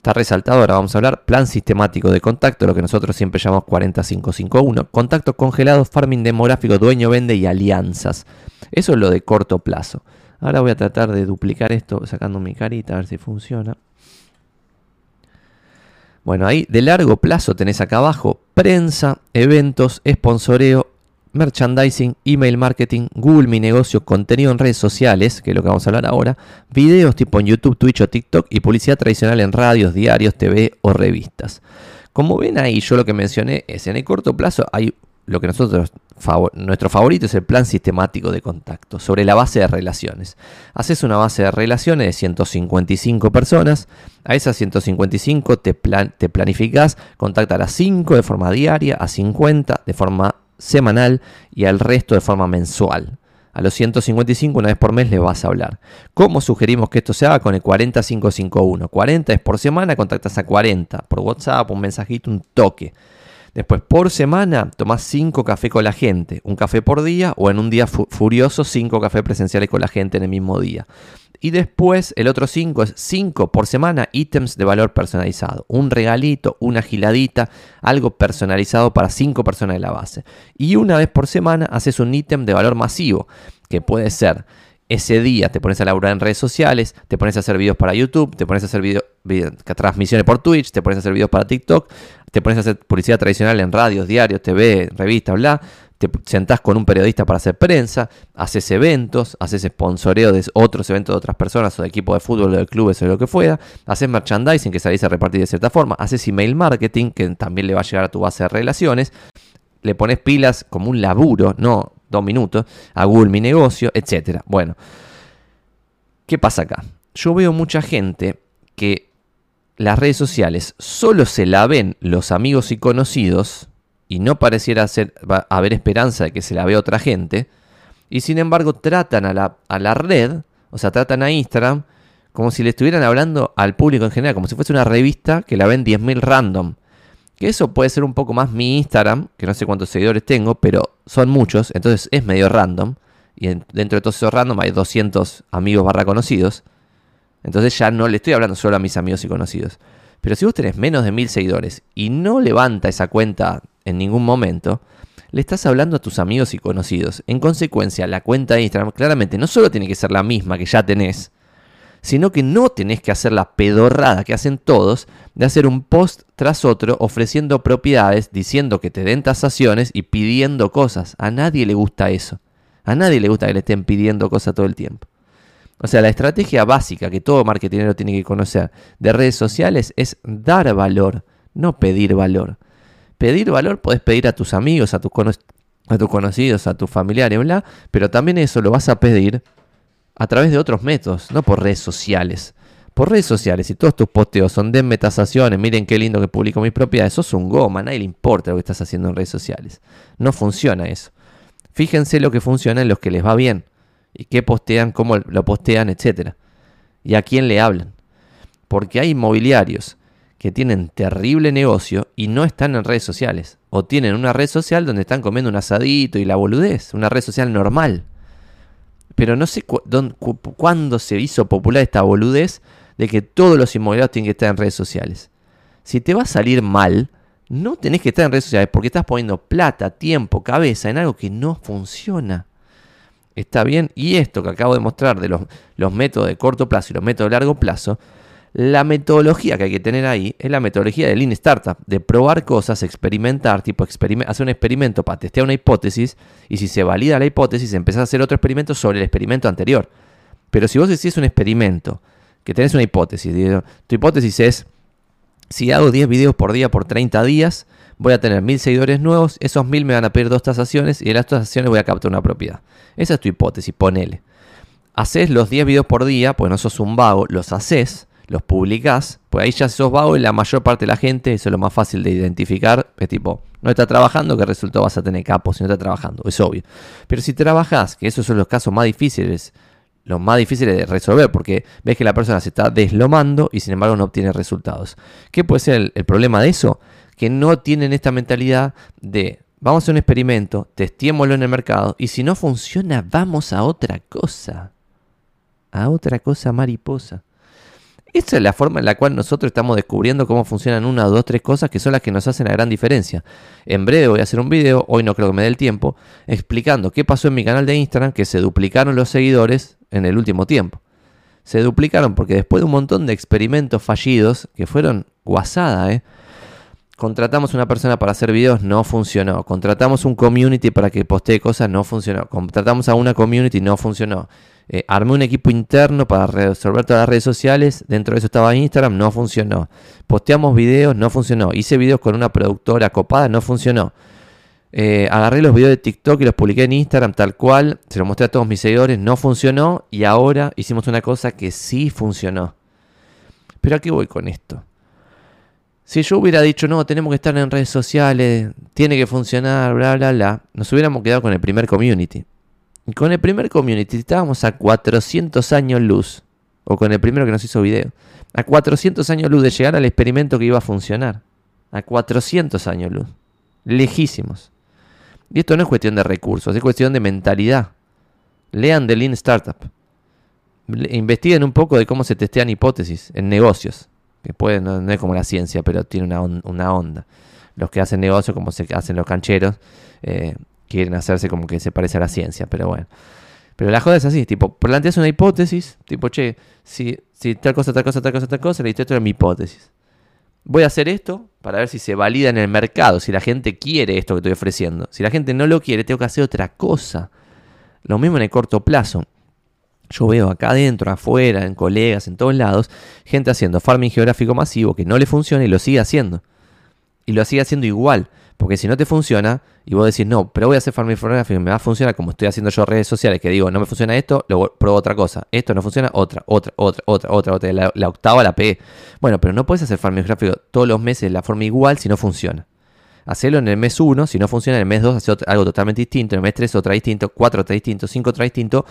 [SPEAKER 1] Está resaltado, ahora vamos a hablar, plan sistemático de contacto, lo que nosotros siempre llamamos 40551. Contacto congelado, farming demográfico, dueño vende y alianzas. Eso es lo de corto plazo. Ahora voy a tratar de duplicar esto sacando mi carita a ver si funciona. Bueno, ahí de largo plazo tenés acá abajo prensa, eventos, sponsoreo, merchandising, email marketing, Google Mi Negocio, contenido en redes sociales, que es lo que vamos a hablar ahora, videos tipo en YouTube, Twitch o TikTok y publicidad tradicional en radios, diarios, TV o revistas. Como ven ahí, yo lo que mencioné es en el corto plazo hay lo que nosotros, nuestro favorito es el plan sistemático de contacto, sobre la base de relaciones. Haces una base de relaciones de 155 personas, a esas 155 te, plan, te planificas contactar a 5 de forma diaria, a 50 de forma semanal y al resto de forma mensual. A los 155 una vez por mes les vas a hablar. ¿Cómo sugerimos que esto se haga con el 40551? 40 es por semana, contactas a 40 por WhatsApp, un mensajito, un toque. Después, por semana, tomás 5 cafés con la gente. Un café por día o en un día furioso, 5 cafés presenciales con la gente en el mismo día. Y después, el otro 5 es 5 por semana ítems de valor personalizado. Un regalito, una giladita, algo personalizado para 5 personas de la base. Y una vez por semana haces un ítem de valor masivo, que puede ser ese día te pones a laburar en redes sociales, te pones a hacer videos para YouTube, te pones a hacer video, transmisiones por Twitch, te pones a hacer videos para TikTok, te pones a hacer publicidad tradicional en radios, diarios, TV, revistas, bla, te sentás con un periodista para hacer prensa, haces eventos, haces sponsoreo de otros eventos de otras personas o de equipo de fútbol o de clubes o lo que fuera, haces merchandising que salís a repartir de cierta forma, haces email marketing que también le va a llegar a tu base de relaciones, le pones pilas como un laburo, no dos minutos, a Google mi negocio, etc. Bueno, ¿qué pasa acá? Yo veo mucha gente que las redes sociales solo se la ven los amigos y conocidos y no pareciera ser, haber esperanza de que se la vea otra gente. Y sin embargo tratan a la, a la red, o sea, tratan a Instagram como si le estuvieran hablando al público en general, como si fuese una revista que la ven 10.000 random. Que eso puede ser un poco más mi Instagram, que no sé cuántos seguidores tengo, pero son muchos, entonces es medio random. Y dentro de todos esos random hay 200 amigos barra conocidos. Entonces ya no le estoy hablando solo a mis amigos y conocidos. Pero si vos tenés menos de mil seguidores y no levanta esa cuenta en ningún momento, le estás hablando a tus amigos y conocidos. En consecuencia, la cuenta de Instagram claramente no solo tiene que ser la misma que ya tenés, sino que no tenés que hacer la pedorrada que hacen todos de hacer un post tras otro ofreciendo propiedades, diciendo que te den tasaciones y pidiendo cosas. A nadie le gusta eso. A nadie le gusta que le estén pidiendo cosas todo el tiempo. O sea, la estrategia básica que todo marketingero tiene que conocer de redes sociales es dar valor, no pedir valor. Pedir valor puedes pedir a tus amigos, a tus, a conocidos, a tus familiares, bla, pero también eso lo vas a pedir a través de otros métodos, no por redes sociales. Por redes sociales, si todos tus posteos son de metasaciones, miren qué lindo que publico mis propiedades, eso es un goma, nadie le importa lo que estás haciendo en redes sociales. No funciona eso. Fíjense lo que funciona en los que les va bien y qué postean, cómo lo postean, etc. Y a quién le hablan. Porque hay inmobiliarios que tienen terrible negocio y no están en redes sociales. O tienen una red social donde están comiendo un asadito y la boludez, una red social normal. Pero no sé cuándo se hizo popular esta boludez de que todos los inmobiliarios tienen que estar en redes sociales. Si te va a salir mal, no tenés que estar en redes sociales porque estás poniendo plata, tiempo, cabeza en algo que no funciona. ¿Está bien? Y esto que acabo de mostrar de los métodos de corto plazo y los métodos de largo plazo, la metodología que hay que tener ahí es la metodología de Lean Startup, de probar cosas, experimentar, tipo hacer un experimento para testear una hipótesis y si se valida la hipótesis, empezás a hacer otro experimento sobre el experimento anterior. Pero si vos decís un experimento, que tenés una hipótesis, tu hipótesis es, si hago 10 videos por día por 30 días, voy a tener 1000 seguidores nuevos, esos 1000 me van a pedir dos tasaciones y en las tasaciones voy a captar una propiedad. Esa es tu hipótesis, ponele. Haces los 10 videos por día, pues no sos un vago, los haces los publicás, pues ahí ya sos vago y la mayor parte de la gente, eso es lo más fácil de identificar, es tipo, no está trabajando, ¿qué resultado vas a tener capo si no está trabajando? Es obvio. Pero si trabajás, que esos son los casos más difíciles, los más difíciles de resolver, porque ves que la persona se está deslomando y sin embargo no obtiene resultados. ¿Qué puede ser el, problema de eso? Que no tienen esta mentalidad de vamos a un experimento, testémoslo en el mercado y si no funciona, vamos a otra cosa. A otra cosa mariposa. Esta es la forma en la cual nosotros estamos descubriendo cómo funcionan una, dos, tres cosas que son las que nos hacen la gran diferencia. En breve voy a hacer un video, hoy no creo que me dé el tiempo, explicando qué pasó en mi canal de Instagram, que se duplicaron los seguidores en el último tiempo. Se duplicaron porque después de un montón de experimentos fallidos, que fueron guasada, ¿eh? Contratamos una persona para hacer videos, no funcionó. Contratamos un community para que postee cosas, no funcionó. Contratamos a una community, no funcionó. Eh, armé un equipo interno para resolver todas las redes sociales. Dentro de eso estaba Instagram, no funcionó. Posteamos videos, no funcionó. Hice videos con una productora copada, no funcionó. Eh, agarré los videos de TikTok y los publiqué en Instagram tal cual. Se los mostré a todos mis seguidores, no funcionó. Y ahora hicimos una cosa que sí funcionó. Pero ¿a qué voy con esto? Si yo hubiera dicho, no, tenemos que estar en redes sociales, tiene que funcionar, bla, bla, bla, nos hubiéramos quedado con el primer community. Y con el primer community estábamos a 400 años luz, o con el primero que nos hizo video, a 400 años luz de llegar al experimento que iba a funcionar. A 400 años luz. Lejísimos. Y esto no es cuestión de recursos, es cuestión de mentalidad. Lean The Lean Startup. Investiguen un poco de cómo se testean hipótesis en negocios. Que puede, no, es como la ciencia, pero tiene una, onda. Los que hacen negocios, como se hacen los cancheros, eh, quieren hacerse como que se parece a la ciencia, pero bueno. Pero la joda es así, tipo, planteas una hipótesis, tipo, che, si, si tal cosa, tal cosa, tal cosa, tal cosa, le esto es mi hipótesis. Voy a hacer esto para ver si se valida en el mercado, si la gente quiere esto que estoy ofreciendo. Si la gente no lo quiere, tengo que hacer otra cosa. Lo mismo en el corto plazo. Yo veo acá adentro, afuera, en colegas, en todos lados, gente haciendo farming geográfico masivo que no le funciona y lo sigue haciendo. Y lo sigue haciendo igual. Porque si no te funciona, y vos decís, no, pero voy a hacer farming geográfico y me va a funcionar como estoy haciendo yo redes sociales, que digo, no me funciona esto, luego pruebo otra cosa. Esto no funciona, otra, otra, otra, otra, otra, otra. La, octava la P. Bueno, pero no puedes hacer farming geográfico todos los meses de la forma igual si no funciona. Hacelo en el mes 1, si no funciona en el mes 2, hace algo totalmente distinto, en el mes 3 otra distinto, 4 otra distinto, 5 otra distinto,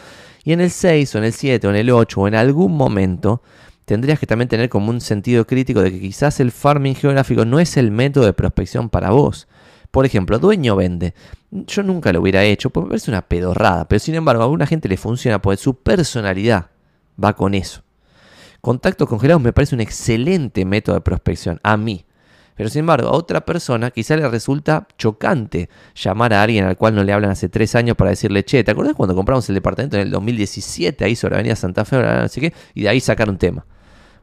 [SPEAKER 1] y en el 6 o en el 7 o en el 8 o en algún momento tendrías que también tener como un sentido crítico de que quizás el farming geográfico no es el método de prospección para vos. Por ejemplo, dueño vende. Yo nunca lo hubiera hecho, porque me parece una pedorrada, pero sin embargo a alguna gente le funciona porque su personalidad va con eso. Contactos congelados me parece un excelente método de prospección, a mí. Pero sin embargo, a otra persona quizá le resulta chocante llamar a alguien al cual no le hablan hace tres años para decirle, che, ¿te acuerdas cuando compramos el departamento en el 2017 ahí sobre Avenida Santa Fe, no sé qué? Y de ahí sacar un tema.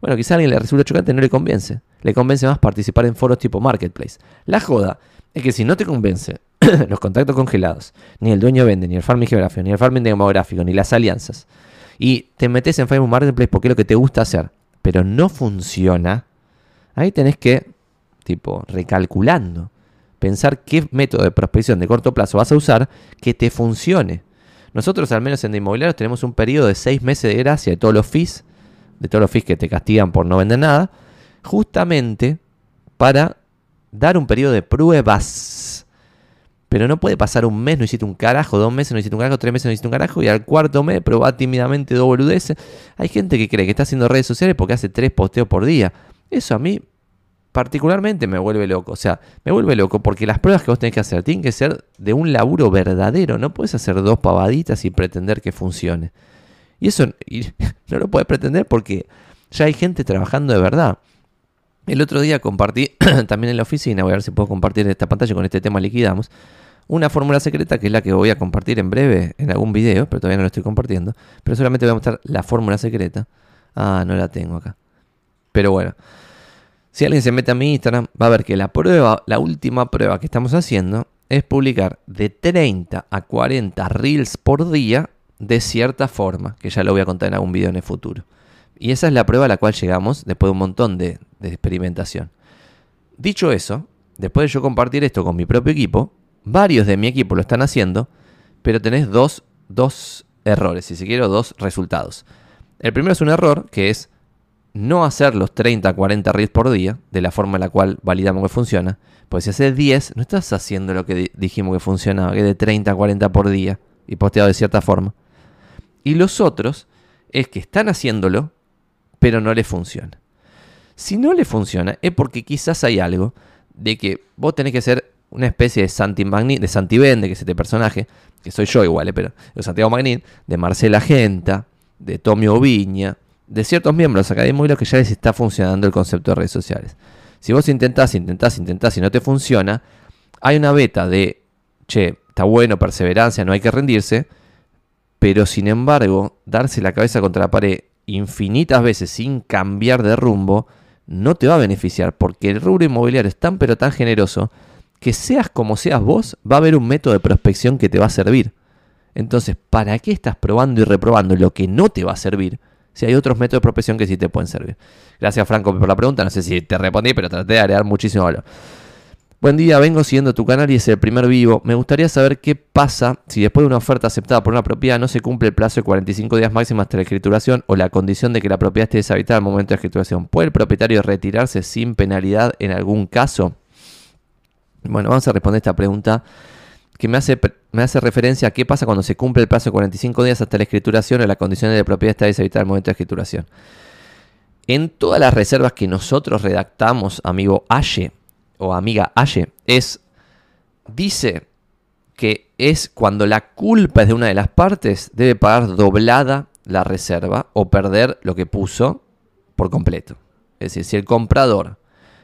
[SPEAKER 1] Bueno, quizá a alguien le resulta chocante, no le convence. Le convence más participar en foros tipo Marketplace. La joda es que si no te convence los contactos congelados, ni el dueño vende, ni el farming geográfico, ni el farming demográfico, ni las alianzas, y te metes en Facebook Marketplace porque es lo que te gusta hacer, pero no funciona, ahí tenés que tipo recalculando. Pensar qué método de prospección de corto plazo vas a usar que te funcione. Nosotros, al menos en de inmobiliarios, tenemos un periodo de seis meses de gracia de todos los fees, de todos los fees que te castigan por no vender nada, justamente para dar un periodo de pruebas. Pero no puede pasar un mes, no hiciste un carajo, dos meses no hiciste un carajo, tres meses no hiciste un carajo, y al cuarto mes probá tímidamente dos boludeces. Hay gente que cree que está haciendo redes sociales porque hace tres posteos por día. Eso a mí particularmente me vuelve loco. O sea, me vuelve loco porque las pruebas que vos tenés que hacer tienen que ser de un laburo verdadero. No puedes hacer dos pavaditas y pretender que funcione. Y eso no lo puedes pretender porque ya hay gente trabajando de verdad. El otro día compartí también en la oficina, voy a ver si puedo compartir esta pantalla con este tema liquidamos, una fórmula secreta que es la que voy a compartir en breve en algún video, pero todavía no lo estoy compartiendo. Pero solamente voy a mostrar la fórmula secreta. Ah, no la tengo acá. Pero bueno, si alguien se mete a mi Instagram, va a ver que la prueba, la última prueba que estamos haciendo es publicar de 30 a 40 reels por día de cierta forma, que ya lo voy a contar en algún video en el futuro. Y esa es la prueba a la cual llegamos después de un montón de, experimentación. Dicho eso, después de yo compartir esto con mi propio equipo, varios de mi equipo lo están haciendo, pero tenés dos, dos errores, si se quiere, dos resultados. El primero es un error que es no hacer los 30, 40 reels por día, de la forma en la cual validamos que funciona. Pues si haces 10, no estás haciendo lo que dijimos que funcionaba, que es de 30 a 40 por día y posteado de cierta forma. Y los otros es que están haciéndolo, pero no les funciona. Si no le funciona, es porque quizás hay algo de que vos tenés que ser una especie de Santi Magnin, de Santi Vende, que es este personaje, que soy yo igual, eh, pero de Santiago Magnin, de Marcela Genta, de Tomio Viña, de ciertos miembros académicos que ya les está funcionando el concepto de redes sociales. Si vos intentás, intentás, intentás y no te funciona, hay una beta de, che, está bueno, perseverancia, no hay que rendirse, pero sin embargo, darse la cabeza contra la pared infinitas veces sin cambiar de rumbo, no te va a beneficiar, porque el rubro inmobiliario es tan pero tan generoso que seas como seas vos, va a haber un método de prospección que te va a servir. Entonces, ¿para qué estás probando y reprobando lo que no te va a servir? si hay otros métodos de prospección que sí te pueden servir. Gracias, Franco, por la pregunta. No sé si te respondí, pero traté de agregar muchísimo valor. Buen día, vengo siguiendo tu canal y es el primer vivo. Me gustaría saber qué pasa si después de una oferta aceptada por una propiedad no se cumple el plazo de 45 días máximo hasta la escrituración o la condición de que la propiedad esté deshabitada al momento de escrituración. ¿Puede el propietario retirarse sin penalidad en algún caso? Bueno, vamos a responder esta pregunta que me hace, me hace referencia a qué pasa cuando se cumple el plazo de 45 días hasta la escrituración o las condiciones de propiedad está deshabitada el momento de escrituración. En todas las reservas que nosotros redactamos, amigo Aye o amiga Aye, es, dice que es cuando la culpa es de una de las partes, debe pagar doblada la reserva o perder lo que puso por completo. Es decir, si el comprador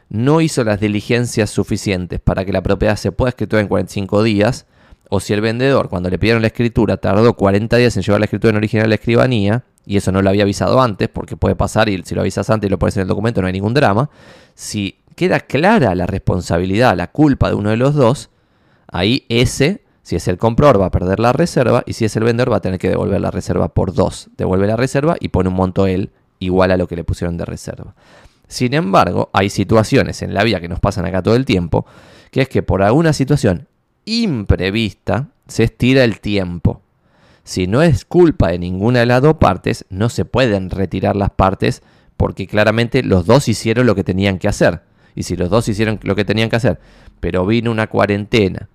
[SPEAKER 1] no hizo las diligencias suficientes para que la propiedad se pueda escriturar en 45 días, o si el vendedor, cuando le pidieron la escritura, tardó 40 días en llevar la escritura en original a la escribanía, y eso no lo había avisado antes, porque puede pasar y si lo avisas antes y lo pones en el documento no hay ningún drama, si queda clara la responsabilidad, la culpa de uno de los dos, ahí ese, si es el comprador, va a perder la reserva, y si es el vendedor, va a tener que devolver la reserva por dos. Devuelve la reserva y pone un monto él igual a lo que le pusieron de reserva. Sin embargo, hay situaciones en la vida que nos pasan acá todo el tiempo, que es que por alguna situación imprevista se estira el tiempo. Si no es culpa de ninguna de las dos partes, no se pueden retirar las partes porque claramente los dos hicieron lo que tenían que hacer. Y si los dos hicieron lo que tenían que hacer, pero vino una cuarentena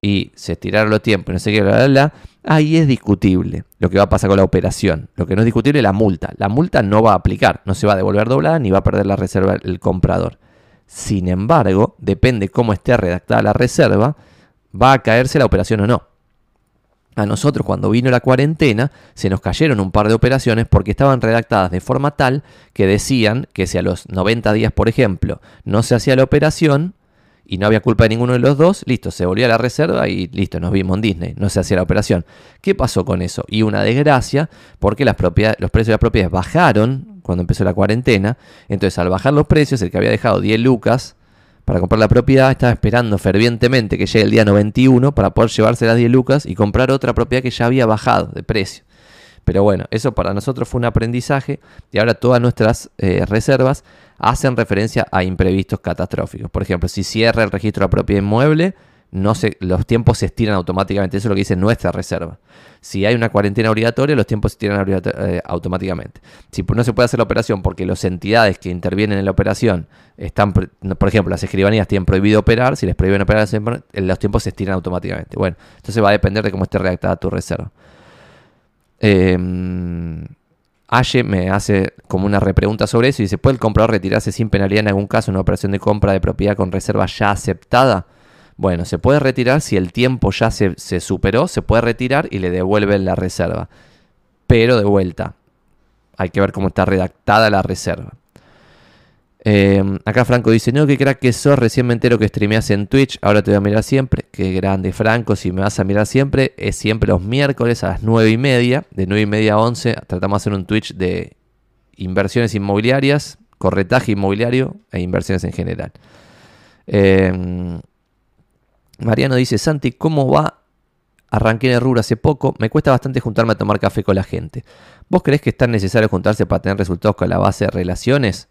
[SPEAKER 1] y se estiraron los tiempos, no sé qué, bla, bla, ahí es discutible lo que va a pasar con la operación. Lo que no es discutible es la multa. La multa no va a aplicar, no se va a devolver doblada ni va a perder la reserva el comprador. Sin embargo, depende cómo esté redactada la reserva, va a caerse la operación o no. A nosotros cuando vino la cuarentena se nos cayeron un par de operaciones porque estaban redactadas de forma tal que decían que si a los 90 días, por ejemplo, no se hacía la operación y no había culpa de ninguno de los dos, listo, se volvía a la reserva y listo, nos vimos en Disney, no se hacía la operación. ¿Qué pasó con eso? Y una desgracia porque los precios de las propiedades bajaron cuando empezó la cuarentena, entonces al bajar los precios, el que había dejado 10 lucas, para comprar la propiedad, estaba esperando fervientemente que llegue el día 91 para poder llevarse las 10 lucas y comprar otra propiedad que ya había bajado de precio. Pero bueno, eso para nosotros fue un aprendizaje y ahora todas nuestras eh, reservas hacen referencia a imprevistos catastróficos. Por ejemplo, si cierra el registro de propiedad inmueble, no se, los tiempos se estiran automáticamente. Eso es lo que dice nuestra reserva. Si hay una cuarentena obligatoria, los tiempos se estiran eh, automáticamente. Si no se puede hacer la operación porque las entidades que intervienen en la operación están, por ejemplo, las escribanías tienen prohibido operar, si les prohíben operar, los tiempos se estiran automáticamente. Bueno, entonces va a depender de cómo esté redactada tu reserva. Eh, me hace como una repregunta sobre eso y dice, ¿puede el comprador retirarse sin penalidad en algún caso una operación de compra de propiedad con reserva ya aceptada? Bueno, se puede retirar si el tiempo ya se, superó, se puede retirar y le devuelven la reserva. Pero de vuelta, hay que ver cómo está redactada la reserva. Em, acá Franco dice, no, que crack que sos, recién me entero que streameas en Twitch, ahora te voy a mirar siempre. Qué grande Franco, si me vas a mirar siempre, es siempre los miércoles a las 9 y media, de 9 y media a 11, tratamos de hacer un Twitch de inversiones inmobiliarias, corretaje inmobiliario e inversiones en general. Eh, Mariano dice, Santi, ¿cómo va? Arranqué en el rubro hace poco, me cuesta bastante juntarme a tomar café con la gente. ¿Vos crees que es tan necesario juntarse para tener resultados con la base de relaciones?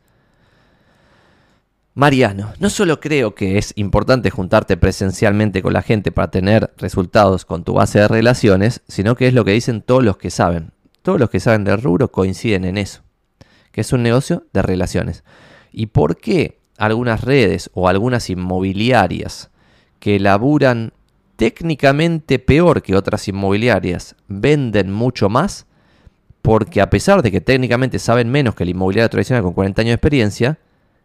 [SPEAKER 1] Mariano, no solo creo que es importante juntarte presencialmente con la gente para tener resultados con tu base de relaciones, sino que es lo que dicen todos los que saben. Todos los que saben del rubro coinciden en eso, que es un negocio de relaciones. ¿Y por qué algunas redes o algunas inmobiliarias que laburan técnicamente peor que otras inmobiliarias, venden mucho más, porque a pesar de que técnicamente saben menos que la inmobiliaria tradicional con 40 años de experiencia,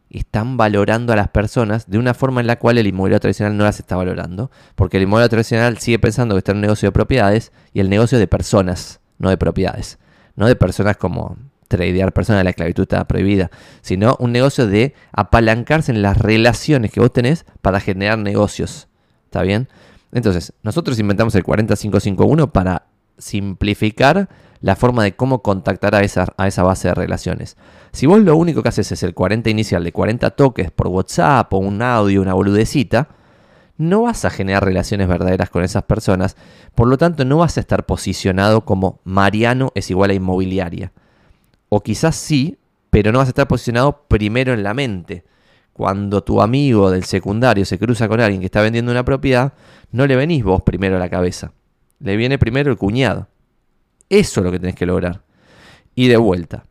[SPEAKER 1] están valorando a las personas de una forma en la cual el inmobiliario tradicional no las está valorando, porque el inmobiliario tradicional sigue pensando que está en un negocio de propiedades y el negocio de personas, no de propiedades, no de personas como tradear personas, la esclavitud está prohibida, sino un negocio de apalancarse en las relaciones que vos tenés para generar negocios. ¿Está bien? Entonces, nosotros inventamos el 40551 para simplificar la forma de cómo contactar a esa, a esa base de relaciones. Si vos lo único que haces es el 40 inicial de 40 toques por WhatsApp o un audio, una boludecita, no vas a generar relaciones verdaderas con esas personas, por lo tanto no vas a estar posicionado como Mariano es igual a inmobiliaria. O quizás sí, pero no vas a estar posicionado primero en la mente. Cuando tu amigo del secundario se cruza con alguien que está vendiendo una propiedad, no le venís vos primero a la cabeza. Le viene primero el cuñado. Eso es lo que tenés que lograr. Y de vuelta.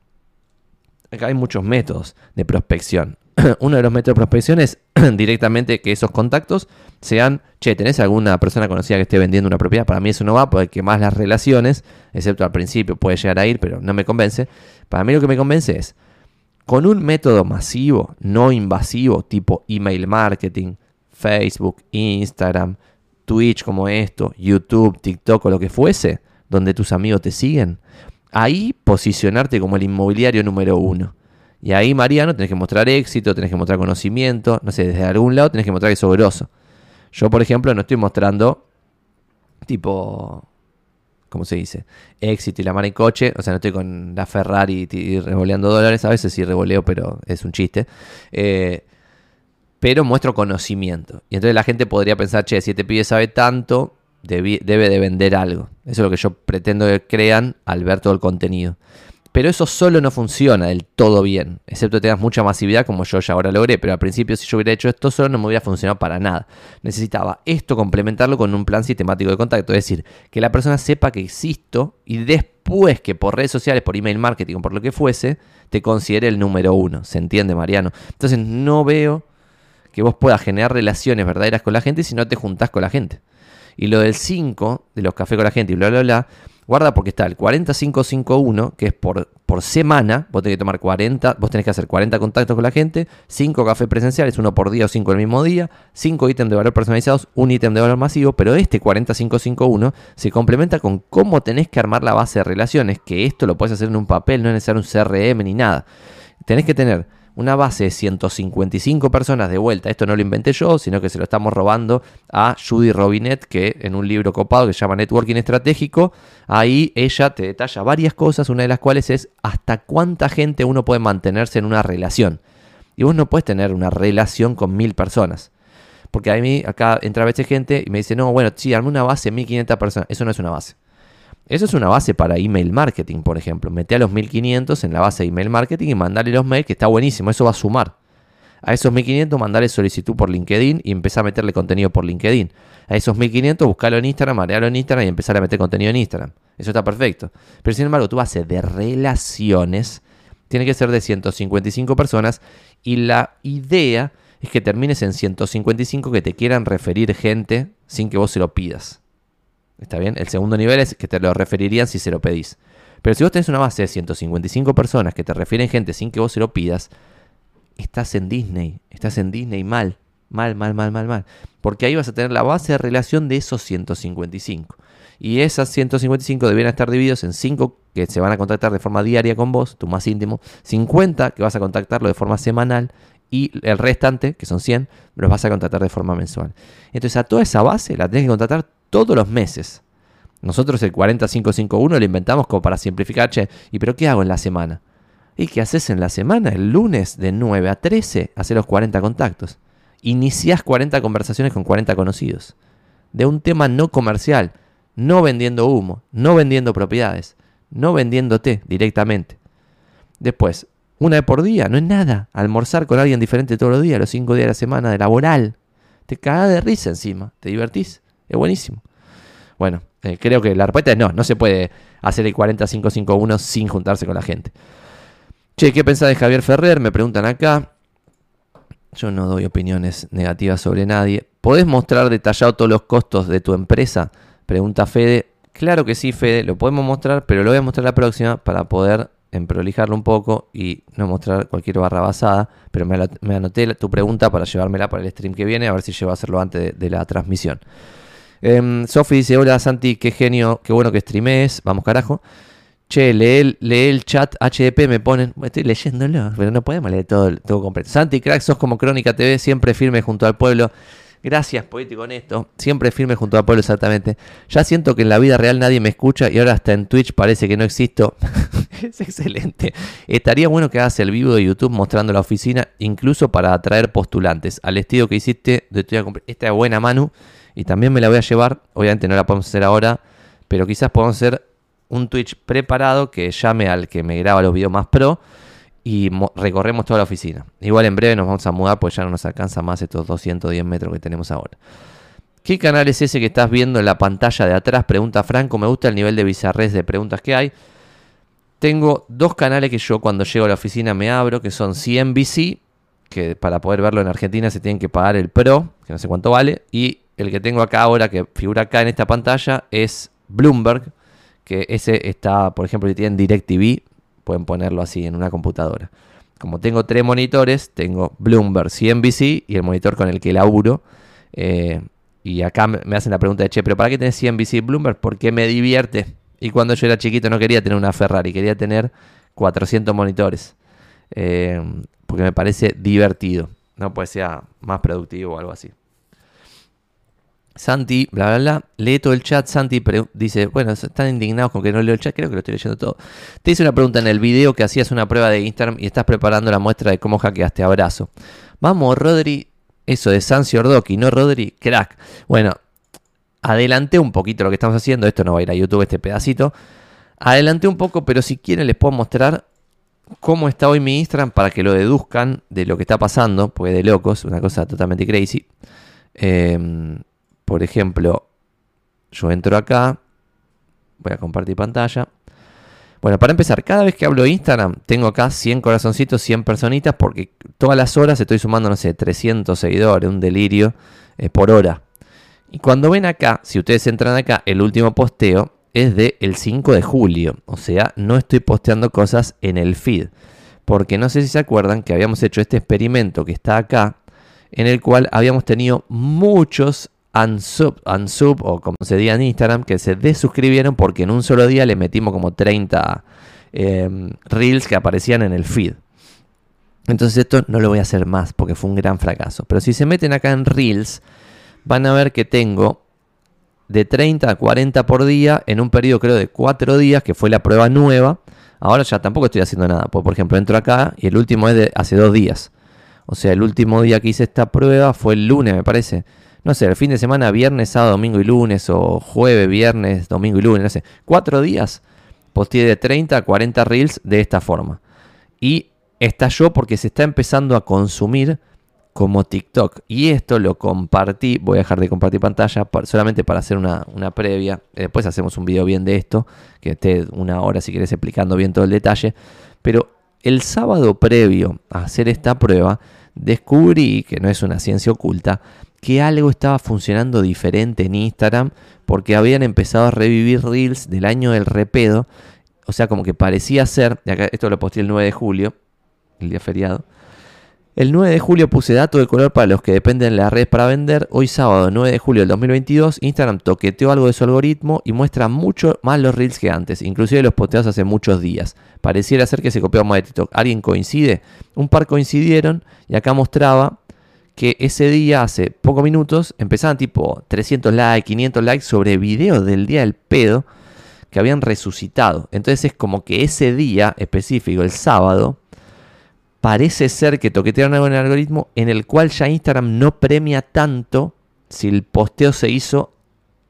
[SPEAKER 1] Acá hay muchos métodos de prospección. uno de los métodos de prospección es directamente que esos contactos sean, che, ¿tenés alguna persona conocida que esté vendiendo una propiedad? Para mí eso no va, porque más las relaciones, excepto al principio puede llegar a ir, pero no me convence. Para mí lo que me convence es, con un método masivo, no invasivo, tipo email marketing, Facebook, Instagram, Twitch como esto, YouTube, TikTok o lo que fuese, donde tus amigos te siguen, ahí posicionarte como el inmobiliario número uno. Y ahí, Mariano, tenés que mostrar éxito, tenés que mostrar conocimiento, no sé, desde algún lado tenés que mostrar que sos grosso. Yo, por ejemplo, no estoy mostrando tipo, ¿cómo se dice? Éxito y la mar en coche, o sea, no estoy con la Ferrari y revoleando dólares, a veces sí revoleo, pero es un chiste. Eh, pero muestro conocimiento. Y entonces la gente podría pensar, che, si este pibe sabe tanto, debe de vender algo. Eso es lo que yo pretendo que crean al ver todo el contenido. Pero eso solo no funciona del todo bien, excepto que tengas mucha masividad como yo ya ahora logré, pero al principio si yo hubiera hecho esto solo no me hubiera funcionado para nada. Necesitaba esto complementarlo con un plan sistemático de contacto, es decir, que la persona sepa que existo y después que por redes sociales, por email marketing o por lo que fuese, te considere el número uno. ¿Se entiende, Mariano? Entonces no veo que vos puedas generar relaciones verdaderas con la gente si no te juntás con la gente. Y lo del 5, de los cafés con la gente y bla, bla, bla, Guarda porque está el 40551, que es por, por semana. Vos tenés que tomar 40, vos tenés que hacer 40 contactos con la gente, 5 cafés presenciales, uno por día o 5 el mismo día, 5 ítems de valor personalizados, un ítem de valor masivo. Pero este 40551 se complementa con cómo tenés que armar la base de relaciones, que esto lo puedes hacer en un papel, no es necesario un CRM ni nada. Tenés que tener una base de 155 personas de vuelta. Esto no lo inventé yo, sino que se lo estamos robando a Judy Robinet, que en un libro copado que se llama Networking Estratégico, ahí ella te detalla varias cosas, una de las cuales es hasta cuánta gente uno puede mantenerse en una relación. Y vos no puedes tener una relación con mil personas. Porque a mí acá entra a veces gente y me dice, no, bueno, sí, arme una base de 1500 personas. Eso no es una base. Eso es una base para email marketing, por ejemplo. Mete a los 1500 en la base de email marketing y mandale los mails, que está buenísimo, eso va a sumar. A esos 1500 mandale solicitud por LinkedIn y empezar a meterle contenido por LinkedIn. A esos 1500 buscalo en Instagram, marealo en Instagram y empezar a meter contenido en Instagram. Eso está perfecto. Pero sin embargo, tu base de relaciones tiene que ser de 155 personas y la idea es que termines en 155 que te quieran referir gente sin que vos se lo pidas. ¿Está bien? El segundo nivel es que te lo referirían si se lo pedís. Pero si vos tenés una base de 155 personas que te refieren gente sin que vos se lo pidas, estás en Disney. Estás en Disney mal. Mal, mal, mal, mal, mal. Porque ahí vas a tener la base de relación de esos 155. Y esas 155 deberían estar divididos en 5 que se van a contactar de forma diaria con vos, tu más íntimo, 50 que vas a contactarlo de forma semanal y el restante, que son 100, los vas a contactar de forma mensual. Entonces a toda esa base la tenés que contactar todos los meses. Nosotros el 40551 lo inventamos como para simplificar, che, ¿y pero qué hago en la semana? ¿Y qué haces en la semana? El lunes de 9 a 13, hacer los 40 contactos. Iniciás 40 conversaciones con 40 conocidos. De un tema no comercial, no vendiendo humo, no vendiendo propiedades, no vendiéndote directamente. Después, una vez por día, no es nada. Almorzar con alguien diferente todos los días, los 5 días de la semana de laboral. Te cagás de risa encima, te divertís. Es buenísimo. Bueno, eh, creo que la respuesta es no, no se puede hacer el 40551 sin juntarse con la gente. Che, ¿qué pensás de Javier Ferrer? Me preguntan acá. Yo no doy opiniones negativas sobre nadie. ¿Podés mostrar detallado todos los costos de tu empresa? Pregunta Fede. Claro que sí, Fede, lo podemos mostrar, pero lo voy a mostrar la próxima para poder emprolijarlo un poco y no mostrar cualquier barra basada. Pero me, anoté tu pregunta para llevármela para el stream que viene, a ver si llevo a hacerlo antes de la transmisión. Eh, Sofi dice, hola Santi, qué genio, qué bueno que streames. Vamos carajo. Che, lee el, chat HDP, me ponen. Estoy leyéndolo, pero no podemos leer todo, todo completo. Santi, crack, sos como Crónica TV, siempre firme junto al pueblo. Gracias, poético honesto. Siempre firme junto al pueblo, exactamente. Ya siento que en la vida real nadie me escucha y ahora hasta en Twitch parece que no existo. es excelente. Estaría bueno que hagas el vivo de YouTube mostrando la oficina, incluso para atraer postulantes. Al estilo que hiciste de Esta buena Manu. Y también me la voy a llevar, obviamente no la podemos hacer ahora, pero quizás podamos hacer un Twitch preparado que llame al que me graba los videos más pro y recorremos toda la oficina. Igual en breve nos vamos a mudar pues ya no nos alcanza más estos 210 metros que tenemos ahora. ¿Qué canal es ese que estás viendo en la pantalla de atrás? Pregunta Franco. Me gusta el nivel de bizarrés de preguntas que hay. Tengo dos canales que yo cuando llego a la oficina me abro, que son CNBC que para poder verlo en Argentina se tienen que pagar el Pro, que no sé cuánto vale, y el que tengo acá ahora, que figura acá en esta pantalla, es Bloomberg, que ese está, por ejemplo, si tienen DirecTV, pueden ponerlo así en una computadora. Como tengo tres monitores, tengo Bloomberg, CNBC y el monitor con el que laburo. Eh, y acá me hacen la pregunta de, che, pero ¿para qué tenés CNBC y Bloomberg? Porque me divierte. Y cuando yo era chiquito no quería tener una Ferrari, quería tener 400 monitores. Eh, porque me parece divertido. No puede ser más productivo o algo así. Santi, bla, bla, bla, lee todo el chat. Santi dice, bueno, están indignados con que no leo el chat, creo que lo estoy leyendo todo. Te hice una pregunta en el video que hacías una prueba de Instagram y estás preparando la muestra de cómo hackeaste. Abrazo. Vamos, Rodri. Eso de Sansi Ordoki, ¿no, Rodri? Crack. Bueno, adelanté un poquito lo que estamos haciendo. Esto no va a ir a YouTube, este pedacito. Adelanté un poco, pero si quieren les puedo mostrar cómo está hoy mi Instagram para que lo deduzcan de lo que está pasando, pues de locos, una cosa totalmente crazy. Eh, por ejemplo, yo entro acá, voy a compartir pantalla. Bueno, para empezar, cada vez que hablo de Instagram, tengo acá 100 corazoncitos, 100 personitas, porque todas las horas estoy sumando, no sé, 300 seguidores, un delirio eh, por hora. Y cuando ven acá, si ustedes entran acá, el último posteo es del el 5 de julio. O sea, no estoy posteando cosas en el feed. Porque no sé si se acuerdan que habíamos hecho este experimento que está acá, en el cual habíamos tenido muchos unsub, unsub o como se diga en Instagram, que se desuscribieron porque en un solo día le metimos como 30 em, reels que aparecían en el feed. Entonces esto no lo voy a hacer más porque fue un gran fracaso. Pero si se meten acá en reels, van a ver que tengo de 30 a 40 por día en un periodo creo de 4 días, que fue la prueba nueva. Ahora ya tampoco estoy haciendo nada. Pues, por ejemplo, entro acá y el último es de hace 2 días. O sea, el último día que hice esta prueba fue el lunes, me parece no sé, el fin de semana, viernes, sábado, domingo y lunes, o jueves, viernes, domingo y lunes, no sé, cuatro días, posteé de 30 a 40 reels de esta forma. Y estalló porque se está empezando a consumir como TikTok. Y esto lo compartí, voy a dejar de compartir pantalla solamente para hacer una, una, previa. Después hacemos un video bien de esto, que esté una hora si quieres explicando bien todo el detalle. Pero el sábado previo a hacer esta prueba, descubrí, que no es una ciencia oculta, que algo estaba funcionando diferente en Instagram porque habían empezado a revivir reels del año del repedo. O sea, como que parecía ser, acá, esto lo posté el 9 de julio, el día feriado. El 9 de julio puse dato de color para los que dependen de la red para vender. Hoy sábado 9 de julio del 2022, Instagram toqueteó algo de su algoritmo y muestra mucho más los reels que antes, inclusive los posteados hace muchos días. Pareciera ser que se copió más de TikTok. ¿Alguien coincide? Un par coincidieron y acá mostraba que ese día, hace pocos minutos, empezaban tipo 300 likes, 500 likes sobre videos del día del pedo que habían resucitado. Entonces es como que ese día específico, el sábado, parece ser que toquetearon algo en el algoritmo en el cual ya Instagram no premia tanto si el posteo se hizo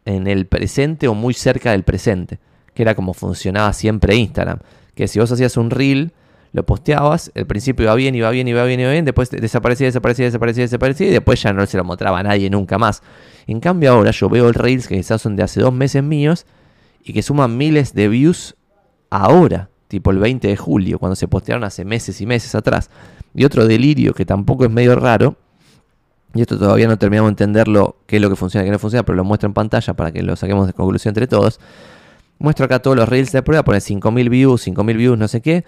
[SPEAKER 1] en el presente o muy cerca del presente, que era como funcionaba siempre Instagram, que si vos hacías un reel lo posteabas, el principio iba bien, iba bien, iba bien, iba bien, después desaparecía, desaparecía, desaparecía, desaparecía y después ya no se lo mostraba a nadie nunca más. En cambio ahora yo veo el Reels que quizás son de hace dos meses míos y que suman miles de views ahora, tipo el 20 de julio, cuando se postearon hace meses y meses atrás. Y otro delirio que tampoco es medio raro, y esto todavía no terminamos de entenderlo, qué es lo que funciona y qué no funciona, pero lo muestro en pantalla para que lo saquemos de conclusión entre todos. Muestro acá todos los reels de prueba, pone 5.000 views, 5.000 views, no sé qué.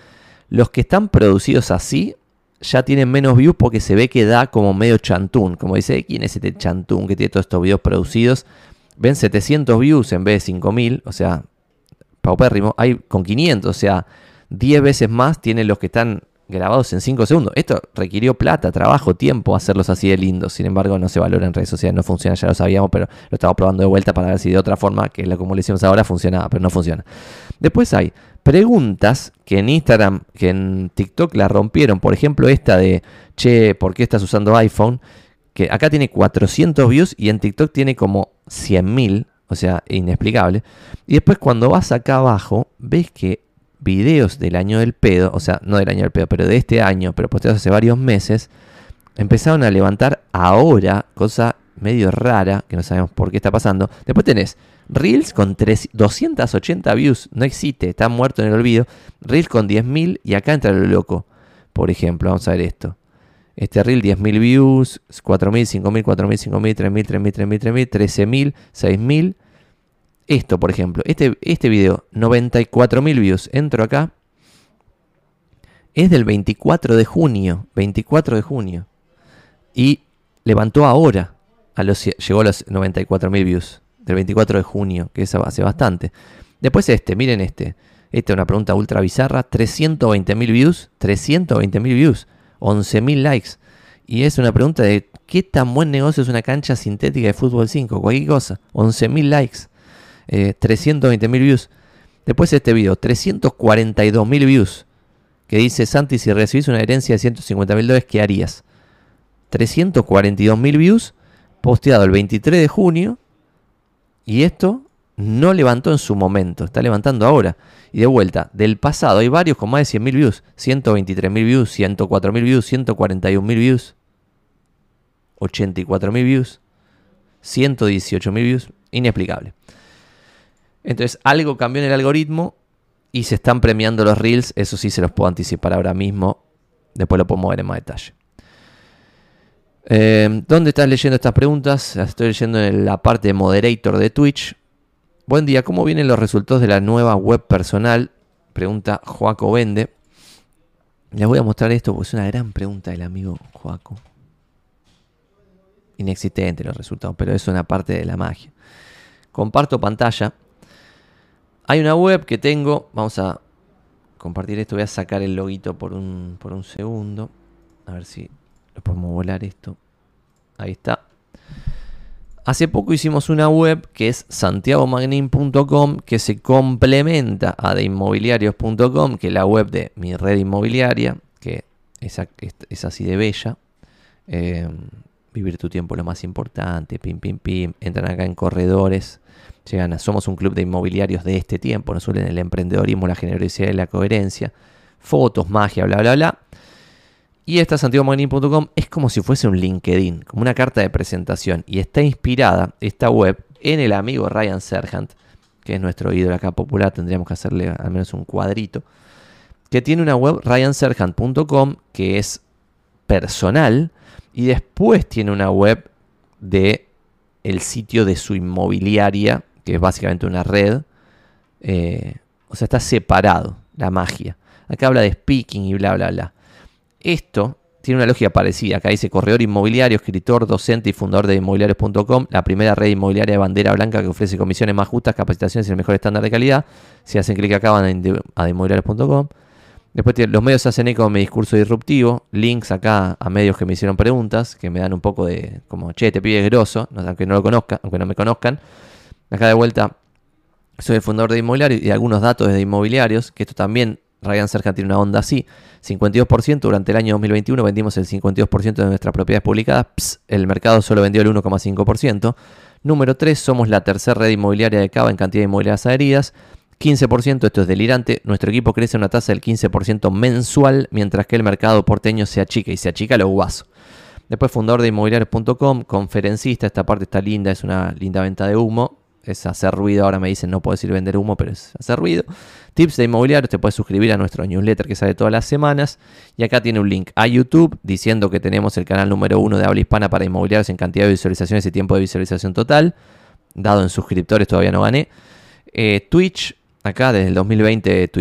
[SPEAKER 1] Los que están producidos así ya tienen menos views porque se ve que da como medio chantún. Como dice, ¿quién es este chantún que tiene todos estos videos producidos? Ven 700 views en vez de 5000, o sea, paupérrimo. Hay con 500, o sea, 10 veces más tienen los que están grabados en 5 segundos. Esto requirió plata, trabajo, tiempo hacerlos así de lindos. Sin embargo, no se valora en redes sociales, no funciona, ya lo sabíamos, pero lo estamos probando de vuelta para ver si de otra forma, que es lo como le hicimos ahora, funcionaba, pero no funciona. Después hay preguntas que en Instagram, que en TikTok la rompieron. Por ejemplo, esta de, che, ¿por qué estás usando iPhone? Que acá tiene 400 views y en TikTok tiene como 100.000, o sea, inexplicable. Y después cuando vas acá abajo, ves que videos del año del pedo, o sea, no del año del pedo, pero de este año, pero posteados hace varios meses, empezaron a levantar ahora, cosa medio rara, que no sabemos por qué está pasando. Después tenés Reels con 280 views, no existe, está muerto en el olvido. Reels con 10.000 y acá entra lo loco. Por ejemplo, vamos a ver esto. Este reel 10.000 views, 4.000, 5.000, 4.000, 5.000, 3.000, 3.000, 3.000, 3.000, 13.000, 6.000. Esto, por ejemplo, este, este video, 94.000 views. Entro acá. Es del 24 de junio. 24 de junio. Y levantó ahora. A los, llegó a los 94.000 views. Del 24 de junio, que es hace bastante. Después este, miren este. Esta es una pregunta ultra bizarra. 320.000 views. 320.000 views. 11.000 likes. Y es una pregunta de qué tan buen negocio es una cancha sintética de fútbol 5. Cualquier cosa. 11.000 likes. 320.000 eh, views. Después este video, 342.000 views. Que dice, Santi, si recibís una herencia de 150.000 dólares, ¿qué harías? 342.000 views, posteado el 23 de junio. Y esto no levantó en su momento, está levantando ahora. Y de vuelta, del pasado hay varios con más de 100.000 views, 123.000 views, 104.000 views, 141.000 views, 84.000 views, 118.000 views, inexplicable. Entonces algo cambió en el algoritmo y se están premiando los reels. Eso sí se los puedo anticipar ahora mismo. Después lo podemos ver en más detalle. Eh, ¿Dónde estás leyendo estas preguntas? Las estoy leyendo en la parte de moderator de Twitch. Buen día, ¿cómo vienen los resultados de la nueva web personal? Pregunta Joaco Vende. Les voy a mostrar esto porque es una gran pregunta del amigo Joaco. Inexistente los resultados, pero es una parte de la magia. Comparto pantalla. Hay una web que tengo, vamos a compartir esto, voy a sacar el loguito por un, por un segundo, a ver si lo podemos volar esto. Ahí está. Hace poco hicimos una web que es santiagomagnin.com que se complementa a deinmobiliarios.com, que es la web de mi red inmobiliaria, que es, así de bella. Eh, vivir tu tiempo lo más importante, pim, pim, pim. Entran acá en corredores Llegan a Somos un club de inmobiliarios de este tiempo, nos suelen el emprendedorismo, la generosidad y la coherencia, fotos, magia, bla, bla, bla. Y esta santiagomagnin.com es como si fuese un LinkedIn, como una carta de presentación. Y está inspirada esta web en el amigo Ryan Serhant, que es nuestro ídolo acá popular, tendríamos que hacerle al menos un cuadrito, que tiene una web ryanserhant.com que es personal y después tiene una web de el sitio de su inmobiliaria que es básicamente una red. Eh, o sea, está separado la magia. Acá habla de speaking y bla, bla, bla. Esto tiene una lógica parecida. Acá dice corredor inmobiliario, escritor, docente y fundador de inmobiliarios.com, la primera red inmobiliaria de bandera blanca que ofrece comisiones más justas, capacitaciones y el mejor estándar de calidad. Si hacen clic acá van a inmobiliarios.com. Después los medios hacen eco de mi discurso disruptivo, links acá a medios que me hicieron preguntas, que me dan un poco de como, che, te pide grosso, aunque no lo conozcan, aunque no me conozcan. Acá de vuelta, soy el fundador de Inmobiliario y algunos datos de inmobiliarios, que esto también Ryan Serkan tiene una onda así. 52% durante el año 2021 vendimos el 52% de nuestras propiedades publicadas. el mercado solo vendió el 1,5%. Número 3, somos la tercera red inmobiliaria de Cava en cantidad de inmobiliarias adheridas. 15%, esto es delirante. Nuestro equipo crece a una tasa del 15% mensual, mientras que el mercado porteño se achica y se achica lo guaso. Después, fundador de inmobiliarios.com, conferencista. Esta parte está linda, es una linda venta de humo es hacer ruido. Ahora me dicen no puedo decir vender humo, pero es hacer ruido. Tips de inmobiliario, te puedes suscribir a nuestro newsletter que sale todas las semanas. Y acá tiene un link a YouTube diciendo que tenemos el canal número uno de habla hispana para inmobiliarios en cantidad de visualizaciones y tiempo de visualización total. Dado en suscriptores todavía no gané. Eh, Twitch, acá desde el 2020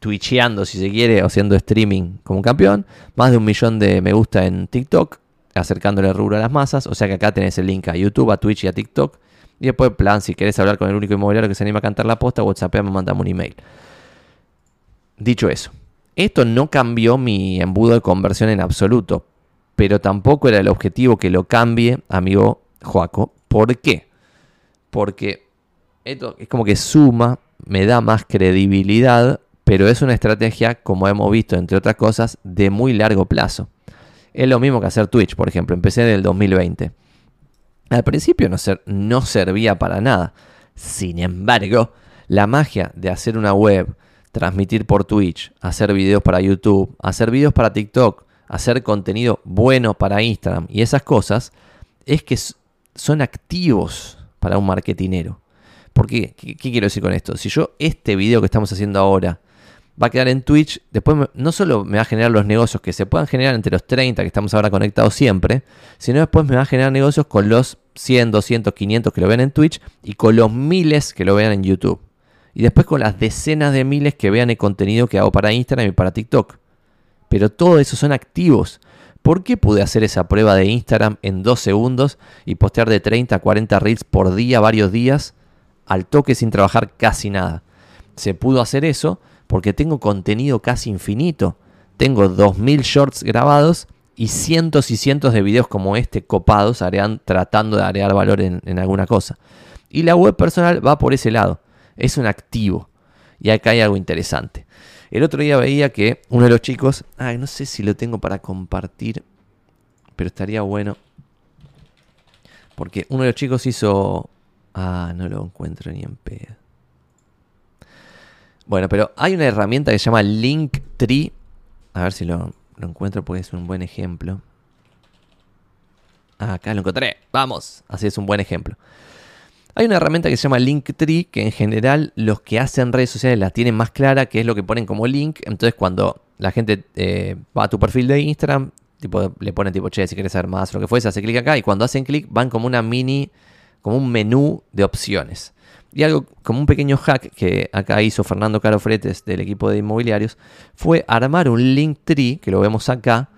[SPEAKER 1] twitcheando si se quiere o haciendo streaming como campeón. Más de un millón de me gusta en TikTok acercándole el rubro a las masas. O sea que acá tenés el link a YouTube, a Twitch y a TikTok y después, plan, si querés hablar con el único inmobiliario que se anima a cantar la posta, WhatsApp me mandamos un email. Dicho eso, esto no cambió mi embudo de conversión en absoluto, pero tampoco era el objetivo que lo cambie, amigo Joaco. ¿Por qué? Porque esto es como que suma, me da más credibilidad, pero es una estrategia, como hemos visto, entre otras cosas, de muy largo plazo. Es lo mismo que hacer Twitch, por ejemplo. Empecé en el 2020. Al principio no, no servía para nada. Sin embargo, la magia de hacer una web, transmitir por Twitch, hacer videos para YouTube, hacer videos para TikTok, hacer contenido bueno para Instagram y esas cosas, es que son activos para un marketinero. ¿Por qué? ¿Qué, quiero decir con esto? Si yo este video que estamos haciendo ahora va a quedar en Twitch. Después no solo me va a generar los negocios que se puedan generar entre los 30 que estamos ahora conectados siempre, sino después me va a generar negocios con los 100, 200, 500 que lo vean en Twitch y con los miles que lo vean en YouTube. Y después con las decenas de miles que vean el contenido que hago para Instagram y para TikTok. Pero todo eso son activos. ¿Por qué pude hacer esa prueba de Instagram en dos segundos y postear de 30 a 40 reels por día, varios días, al toque sin trabajar casi nada? Se pudo hacer eso porque tengo contenido casi infinito. Tengo 2000 shorts grabados y cientos y cientos de videos como este copados tratando de agregar valor en, en alguna cosa. Y la web personal va por ese lado. Es un activo. Y acá hay algo interesante. El otro día veía que uno de los chicos, ay, no sé si lo tengo para compartir, pero estaría bueno. Porque uno de los chicos hizo... Ah, no lo encuentro ni en pedo. Bueno, pero hay una herramienta que se llama Linktree. A ver si lo, encuentro porque es un buen ejemplo. Ah, acá lo encontré. Vamos. Así es un buen ejemplo. Hay una herramienta que se llama Linktree, que en general los que hacen redes sociales la tienen más clara, que es lo que ponen como link. Entonces cuando la gente eh, va a tu perfil de Instagram, tipo, le ponen tipo, che, si quieres saber más lo que fuese, hace clic acá y cuando hacen clic van como una mini, como un menú de opciones. Y algo como un pequeño hack que acá hizo Fernando Caro Fretes del equipo de inmobiliarios fue armar un Linktree, que lo vemos acá,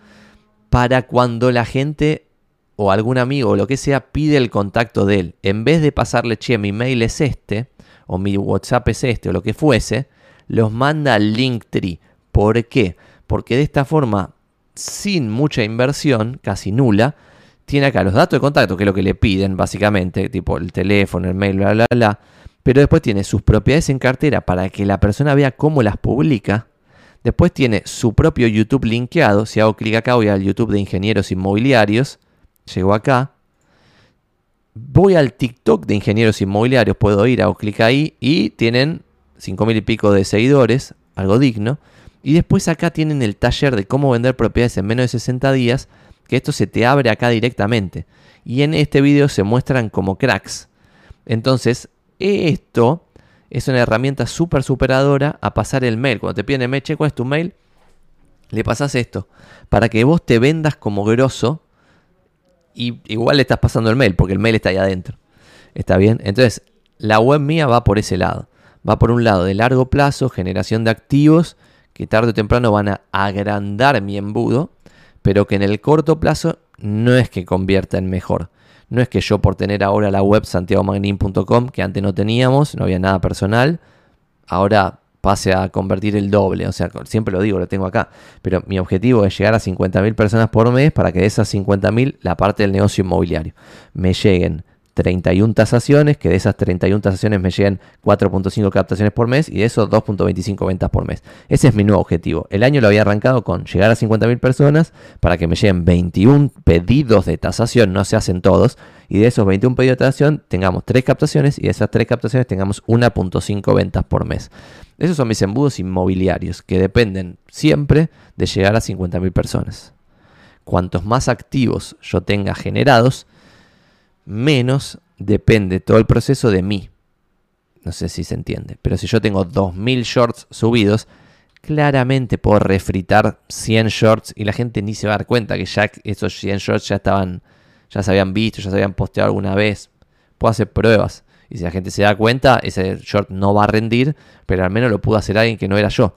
[SPEAKER 1] para cuando la gente o algún amigo o lo que sea pide el contacto de él, en vez de pasarle, che, mi mail es este, o mi WhatsApp es este, o lo que fuese, los manda al Linktree. ¿Por qué? Porque de esta forma, sin mucha inversión, casi nula, tiene acá los datos de contacto, que es lo que le piden básicamente, tipo el teléfono, el mail, bla, bla, bla. Pero después tiene sus propiedades en cartera para que la persona vea cómo las publica. Después tiene su propio YouTube linkeado. Si hago clic acá voy al YouTube de ingenieros inmobiliarios Llego acá. Voy al TikTok de ingenieros inmobiliarios. Puedo ir, hago clic ahí y tienen 5.000 y pico de seguidores. Algo digno. Y después acá tienen el taller de cómo vender propiedades en menos de 60 días. Que esto se te abre acá directamente. Y en este video se muestran como cracks. Entonces, esto es una herramienta súper superadora a pasar el mail. Cuando te piden el mail, che, ¿cuál es tu mail? Le pasas esto. Para que vos te vendas como grosso y igual le estás pasando el mail, porque el mail está ahí adentro. ¿Está bien? Entonces, la web mía va por ese lado. Va por un lado de largo plazo, generación de activos, que tarde o temprano van a agrandar mi embudo, pero que en el corto plazo no es que convierta en mejor. No es que yo por tener ahora la web santiagomagnin.com, que antes no teníamos, no había nada personal, ahora pase a convertir el doble. O sea, siempre lo digo, lo tengo acá. Pero mi objetivo es llegar a 50.000 personas por mes para que de esas 50.000 la parte del negocio inmobiliario me lleguen 31 tasaciones, que de esas 31 tasaciones me lleguen 4.5 captaciones por mes y de esos 2.25 ventas por mes. Ese es mi nuevo objetivo. El año lo había arrancado con llegar a 50.000 personas para que me lleguen 21 pedidos de tasación, no se hacen todos, y de esos 21 pedidos de tasación tengamos 3 captaciones y de esas 3 captaciones tengamos 1.5 ventas por mes. Esos son mis embudos inmobiliarios que dependen siempre de llegar a 50.000 personas. Cuantos más activos yo tenga generados, menos depende todo el proceso de mí. No sé si se entiende, pero si yo tengo 2.000 shorts subidos, claramente puedo refritar 100 shorts y la gente ni se va a dar cuenta que ya esos 100 shorts ya estaban, ya se habían visto, ya se habían posteado alguna vez. Puedo hacer pruebas. Y si la gente se da cuenta, ese short no va a rendir, pero al menos lo pudo hacer alguien que no era yo.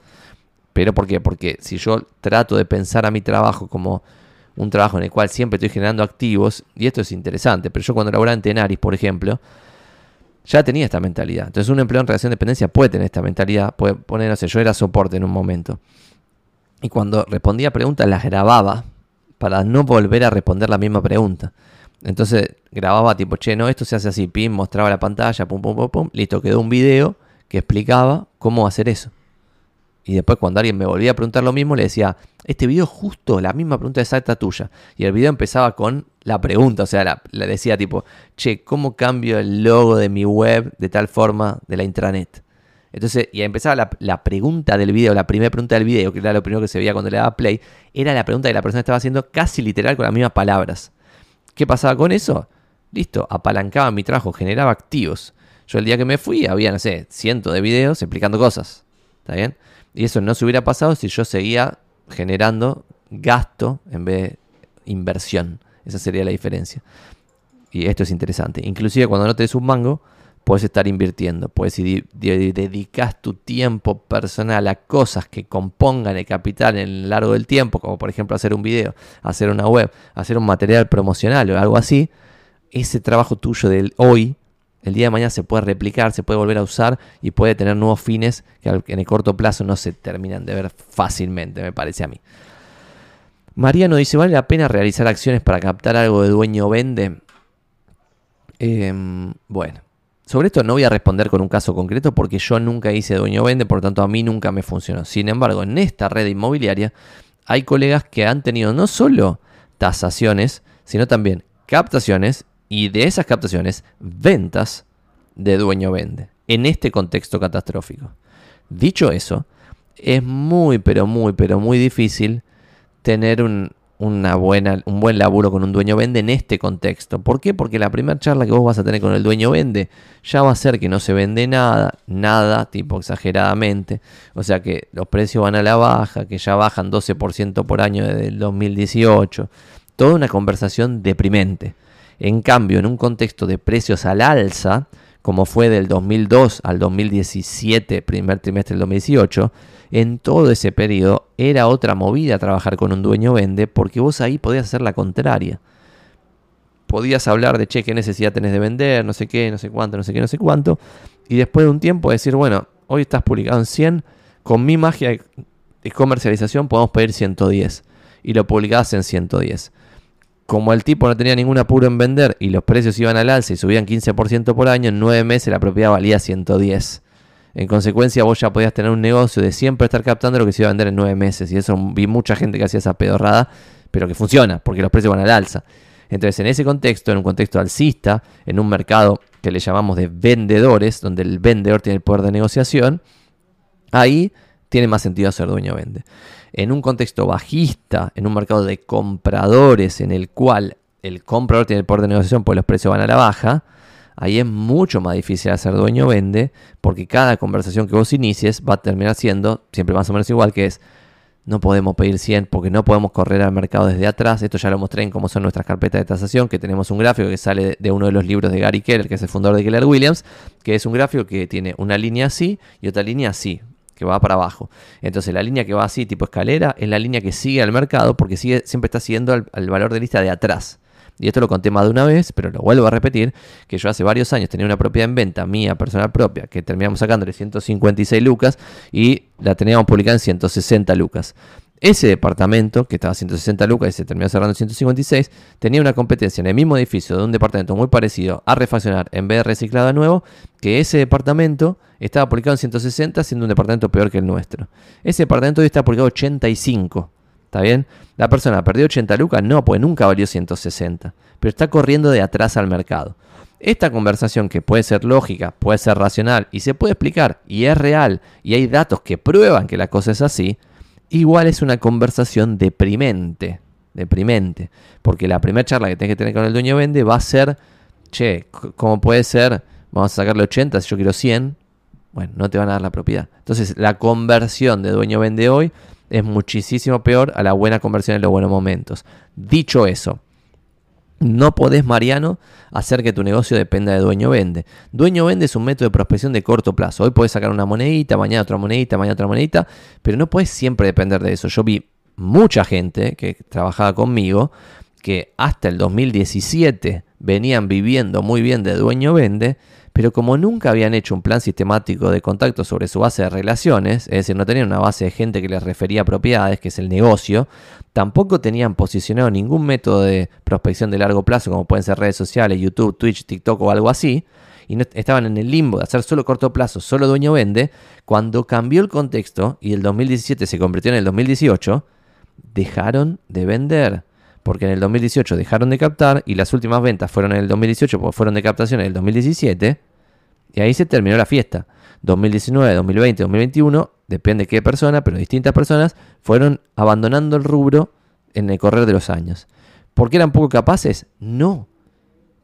[SPEAKER 1] ¿Pero por qué? Porque si yo trato de pensar a mi trabajo como un trabajo en el cual siempre estoy generando activos, y esto es interesante, pero yo cuando laboraba en Tenaris, por ejemplo, ya tenía esta mentalidad. Entonces un empleado en relación de dependencia puede tener esta mentalidad, puede poner, no sé, yo era soporte en un momento. Y cuando respondía preguntas las grababa para no volver a responder la misma pregunta. Entonces grababa tipo, che, no, esto se hace así, pim, mostraba la pantalla, pum, pum, pum, pum, listo, quedó un video que explicaba cómo hacer eso. Y después cuando alguien me volvía a preguntar lo mismo, le decía, este video justo, la misma pregunta exacta tuya. Y el video empezaba con la pregunta, o sea, le decía tipo, che, ¿cómo cambio el logo de mi web de tal forma de la intranet? Entonces, y empezaba la, la, pregunta del video, la primera pregunta del video, que era lo primero que se veía cuando le daba play, era la pregunta que la persona estaba haciendo casi literal con las mismas palabras. ¿Qué pasaba con eso? Listo, apalancaba mi trabajo, generaba activos. Yo el día que me fui había, no sé, cientos de videos explicando cosas. ¿Está bien? Y eso no se hubiera pasado si yo seguía generando gasto en vez de inversión. Esa sería la diferencia. Y esto es interesante. Inclusive cuando no te des un mango, puedes estar invirtiendo. Puedes si dedicas tu tiempo personal a cosas que compongan el capital en el largo del tiempo, como por ejemplo hacer un video, hacer una web, hacer un material promocional o algo así, ese trabajo tuyo del hoy, el día de mañana se puede replicar, se puede volver a usar y puede tener nuevos fines que en el corto plazo no se terminan de ver fácilmente, me parece a mí. Mariano dice, ¿vale la pena realizar acciones para captar algo de dueño vende? Em, bueno, sobre esto no voy a responder con un caso concreto porque yo nunca hice dueño vende, por lo tanto a mí nunca me funcionó. Sin embargo, en esta red inmobiliaria hay colegas que han tenido no solo tasaciones, sino también captaciones y de esas captaciones ventas de dueño vende en este contexto catastrófico. Dicho eso, es muy, pero muy, pero muy difícil tener un, una buena, un buen laburo con un dueño vende en este contexto. ¿Por qué? Porque la primera charla que vos vas a tener con el dueño vende ya va a ser que no se vende nada, nada, tipo exageradamente. O sea que los precios van a la baja, que ya bajan 12% por año desde el 2018. Toda una conversación deprimente. En cambio, en un contexto de precios al alza, como fue del 2002 al 2017, primer trimestre del 2018, en todo ese periodo era otra movida trabajar con un dueño vende porque vos ahí podías hacer la contraria. Podías hablar de, che, qué necesidad tenés de vender, no sé qué, no sé cuánto, no sé qué, no sé cuánto. Y después de un tiempo decir, bueno, hoy estás publicado en 100, con mi magia de comercialización podemos pedir 110. Y lo publicabas en 110. Como el tipo no tenía ningún apuro en vender y los precios iban al alza y subían 15% por año, en 9 meses la propiedad valía 110. En consecuencia, vos ya podías tener un negocio de siempre estar captando lo que se iba a vender en nueve meses. Y eso vi mucha gente que hacía esa pedorrada, pero que funciona, porque los precios van al alza. Entonces, en ese contexto, en un contexto alcista, en un mercado que le llamamos de vendedores, donde el vendedor tiene el poder de negociación, ahí tiene más sentido hacer dueño vende. En un contexto bajista, en un mercado de compradores, en el cual el comprador tiene el poder de negociación, pues los precios van a la baja, ahí es mucho más difícil hacer dueño vende, porque cada conversación que vos inicies va a terminar siendo siempre más o menos igual, que es, no podemos pedir 100 porque no podemos correr al mercado desde atrás. Esto ya lo mostré en cómo son nuestras carpetas de tasación, que tenemos un gráfico que sale de uno de los libros de Gary Keller, que es el fundador de Keller Williams, que es un gráfico que tiene una línea así y otra línea así, que va para abajo. Entonces la línea que va así, tipo escalera, es la línea que sigue al mercado porque sigue, siempre está siguiendo al valor de lista de atrás y esto lo conté más de una vez, pero lo vuelvo a repetir, que yo hace varios años tenía una propiedad en venta mía, personal propia, que terminamos sacándole 156 lucas y la teníamos publicada en 160 lucas. Ese departamento, que estaba a 160 lucas y se terminó cerrando en 156, tenía una competencia en el mismo edificio de un departamento muy parecido a refaccionar en vez de reciclado a nuevo, que ese departamento estaba publicado en 160 siendo un departamento peor que el nuestro. Ese departamento hoy está publicado 85. ¿Está bien? La persona perdió 80 lucas, no, pues nunca valió 160, pero está corriendo de atrás al mercado. Esta conversación que puede ser lógica, puede ser racional y se puede explicar y es real y hay datos que prueban que la cosa es así, igual es una conversación deprimente, deprimente, porque la primera charla que tenés que tener con el dueño vende va a ser, che, ¿cómo puede ser? Vamos a sacarle 80 si yo quiero 100. Bueno, no te van a dar la propiedad. Entonces, la conversión de dueño vende hoy es muchísimo peor a la buena conversión en los buenos momentos. Dicho eso, no podés, Mariano, hacer que tu negocio dependa de dueño vende. Dueño vende es un método de prospección de corto plazo. Hoy puedes sacar una monedita, mañana otra monedita, mañana otra monedita, pero no puedes siempre depender de eso. Yo vi mucha gente que trabajaba conmigo que hasta el 2017 venían viviendo muy bien de dueño vende pero como nunca habían hecho un plan sistemático de contacto sobre su base de relaciones, es decir, no tenían una base de gente que les refería propiedades, que es el negocio, tampoco tenían posicionado ningún método de prospección de largo plazo, como pueden ser redes sociales, YouTube, Twitch, TikTok o algo así, y estaban en el limbo de hacer solo corto plazo, solo dueño vende, cuando cambió el contexto y el 2017 se convirtió en el 2018, dejaron de vender porque en el 2018 dejaron de captar y las últimas ventas fueron en el 2018 porque fueron de captación en el 2017 y ahí se terminó la fiesta. 2019, 2020, 2021, depende de qué persona, pero distintas personas fueron abandonando el rubro en el correr de los años. ¿Por qué eran poco capaces? No,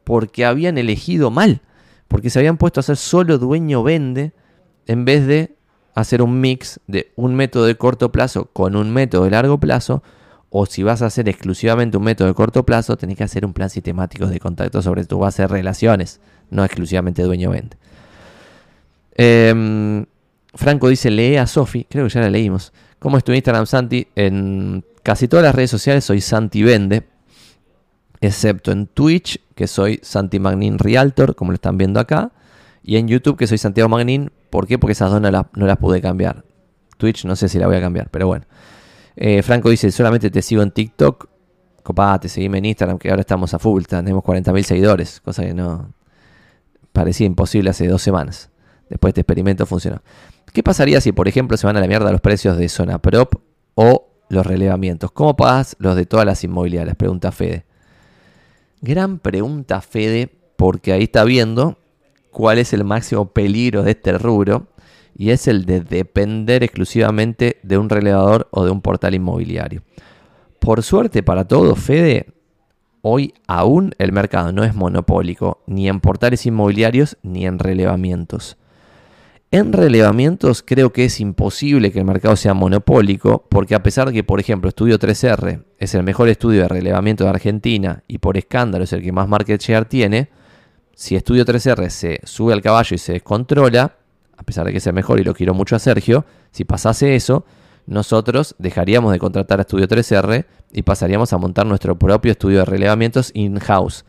[SPEAKER 1] porque habían elegido mal, porque se habían puesto a ser solo dueño vende en vez de hacer un mix de un método de corto plazo con un método de largo plazo. O si vas a hacer exclusivamente un método de corto plazo, tenés que hacer un plan sistemático de contacto sobre tu base de relaciones, no exclusivamente dueño-vende. Em, Franco dice, lee a Sofi, creo que ya la leímos. ¿Cómo es tu Instagram, Santi? En casi todas las redes sociales soy Santi Vende, excepto en Twitch, que soy Santi Magnin Realtor, como lo están viendo acá, y en YouTube, que soy Santiago Magnin. ¿Por qué? Porque esas dos no, las pude cambiar. Twitch no sé si la voy a cambiar, pero bueno. Eh, Franco dice, solamente te sigo en TikTok. Copate, seguime en Instagram, que ahora estamos a full, tenemos 40.000 seguidores, cosa que no parecía imposible hace dos semanas. Después de este experimento funcionó. ¿Qué pasaría si, por ejemplo, se van a la mierda los precios de zona prop o los relevamientos? ¿Cómo pagas los de todas las inmobiliarias? Pregunta Fede. Gran pregunta, Fede, porque ahí está viendo cuál es el máximo peligro de este rubro y es el de depender exclusivamente de un relevador o de un portal inmobiliario. Por suerte para todos, Fede, hoy aún el mercado no es monopólico ni en portales inmobiliarios ni en relevamientos. En relevamientos creo que es imposible que el mercado sea monopólico, porque a pesar de que, por ejemplo, Estudio 3R es el mejor estudio de relevamiento de Argentina y por escándalo es el que más market share tiene, si Estudio 3R se sube al caballo y se descontrola, a pesar de que sea mejor y lo quiero mucho a Sergio, si pasase eso, nosotros dejaríamos de contratar a Estudio 3R y pasaríamos a montar nuestro propio estudio de relevamientos in-house.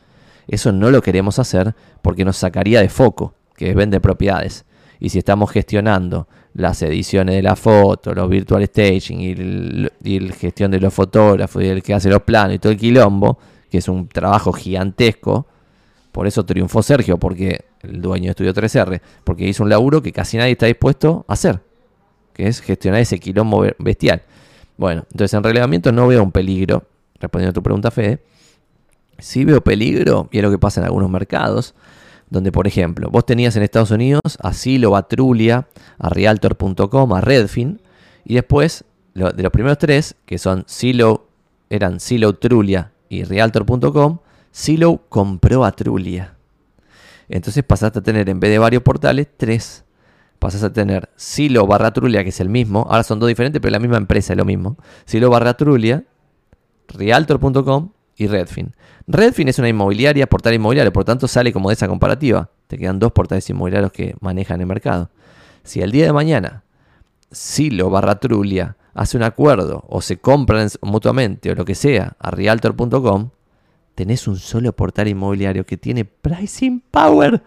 [SPEAKER 1] Eso no lo queremos hacer porque nos sacaría de foco, que es vender propiedades. Y si estamos gestionando las ediciones de la foto, los virtual staging y, la gestión de los fotógrafos y el que hace los planos y todo el quilombo, que es un trabajo gigantesco, por eso triunfó Sergio, porque el dueño de Estudio 3R, porque hizo un laburo que casi nadie está dispuesto a hacer, que es gestionar ese quilombo bestial. Bueno, entonces en relevamiento no veo un peligro, respondiendo a tu pregunta, Fede. Sí veo peligro, y es lo que pasa en algunos mercados, donde por ejemplo vos tenías en Estados Unidos a Silo, a Trulia, a Realtor.com, a Redfin, y después de los primeros tres, que son Silo, eran Silo, Trulia y Realtor.com, Silo compró a Trulia. Entonces pasaste a tener en vez de varios portales, tres. Pasas a tener Silo barra Trulia, que es el mismo. Ahora son dos diferentes, pero la misma empresa es lo mismo. Silo barra Trulia, Realtor.com y Redfin. Redfin es una inmobiliaria, portal inmobiliario, por tanto sale como de esa comparativa. Te quedan dos portales inmobiliarios que manejan el mercado. Si el día de mañana Silo barra Trulia hace un acuerdo o se compran mutuamente o lo que sea a realtor.com, tenés un solo portal inmobiliario que tiene pricing power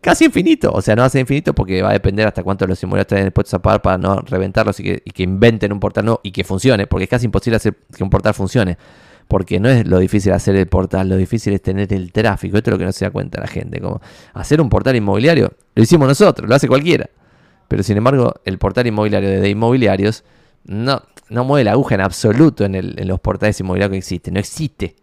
[SPEAKER 1] casi infinito. O sea, no hace infinito porque va a depender hasta cuánto los inmobiliarios estén dispuestos a pagar para no reventarlos y que, inventen un portal nuevo y que funcione, porque es casi imposible hacer que un portal funcione porque no es lo difícil hacer el portal, lo difícil es tener el tráfico. Esto es lo que no se da cuenta la gente. Como hacer un portal inmobiliario, lo hicimos nosotros, lo hace cualquiera. Pero sin embargo, el portal inmobiliario de, inmobiliarios no, mueve la aguja en absoluto en los portales inmobiliarios que existen. No existe.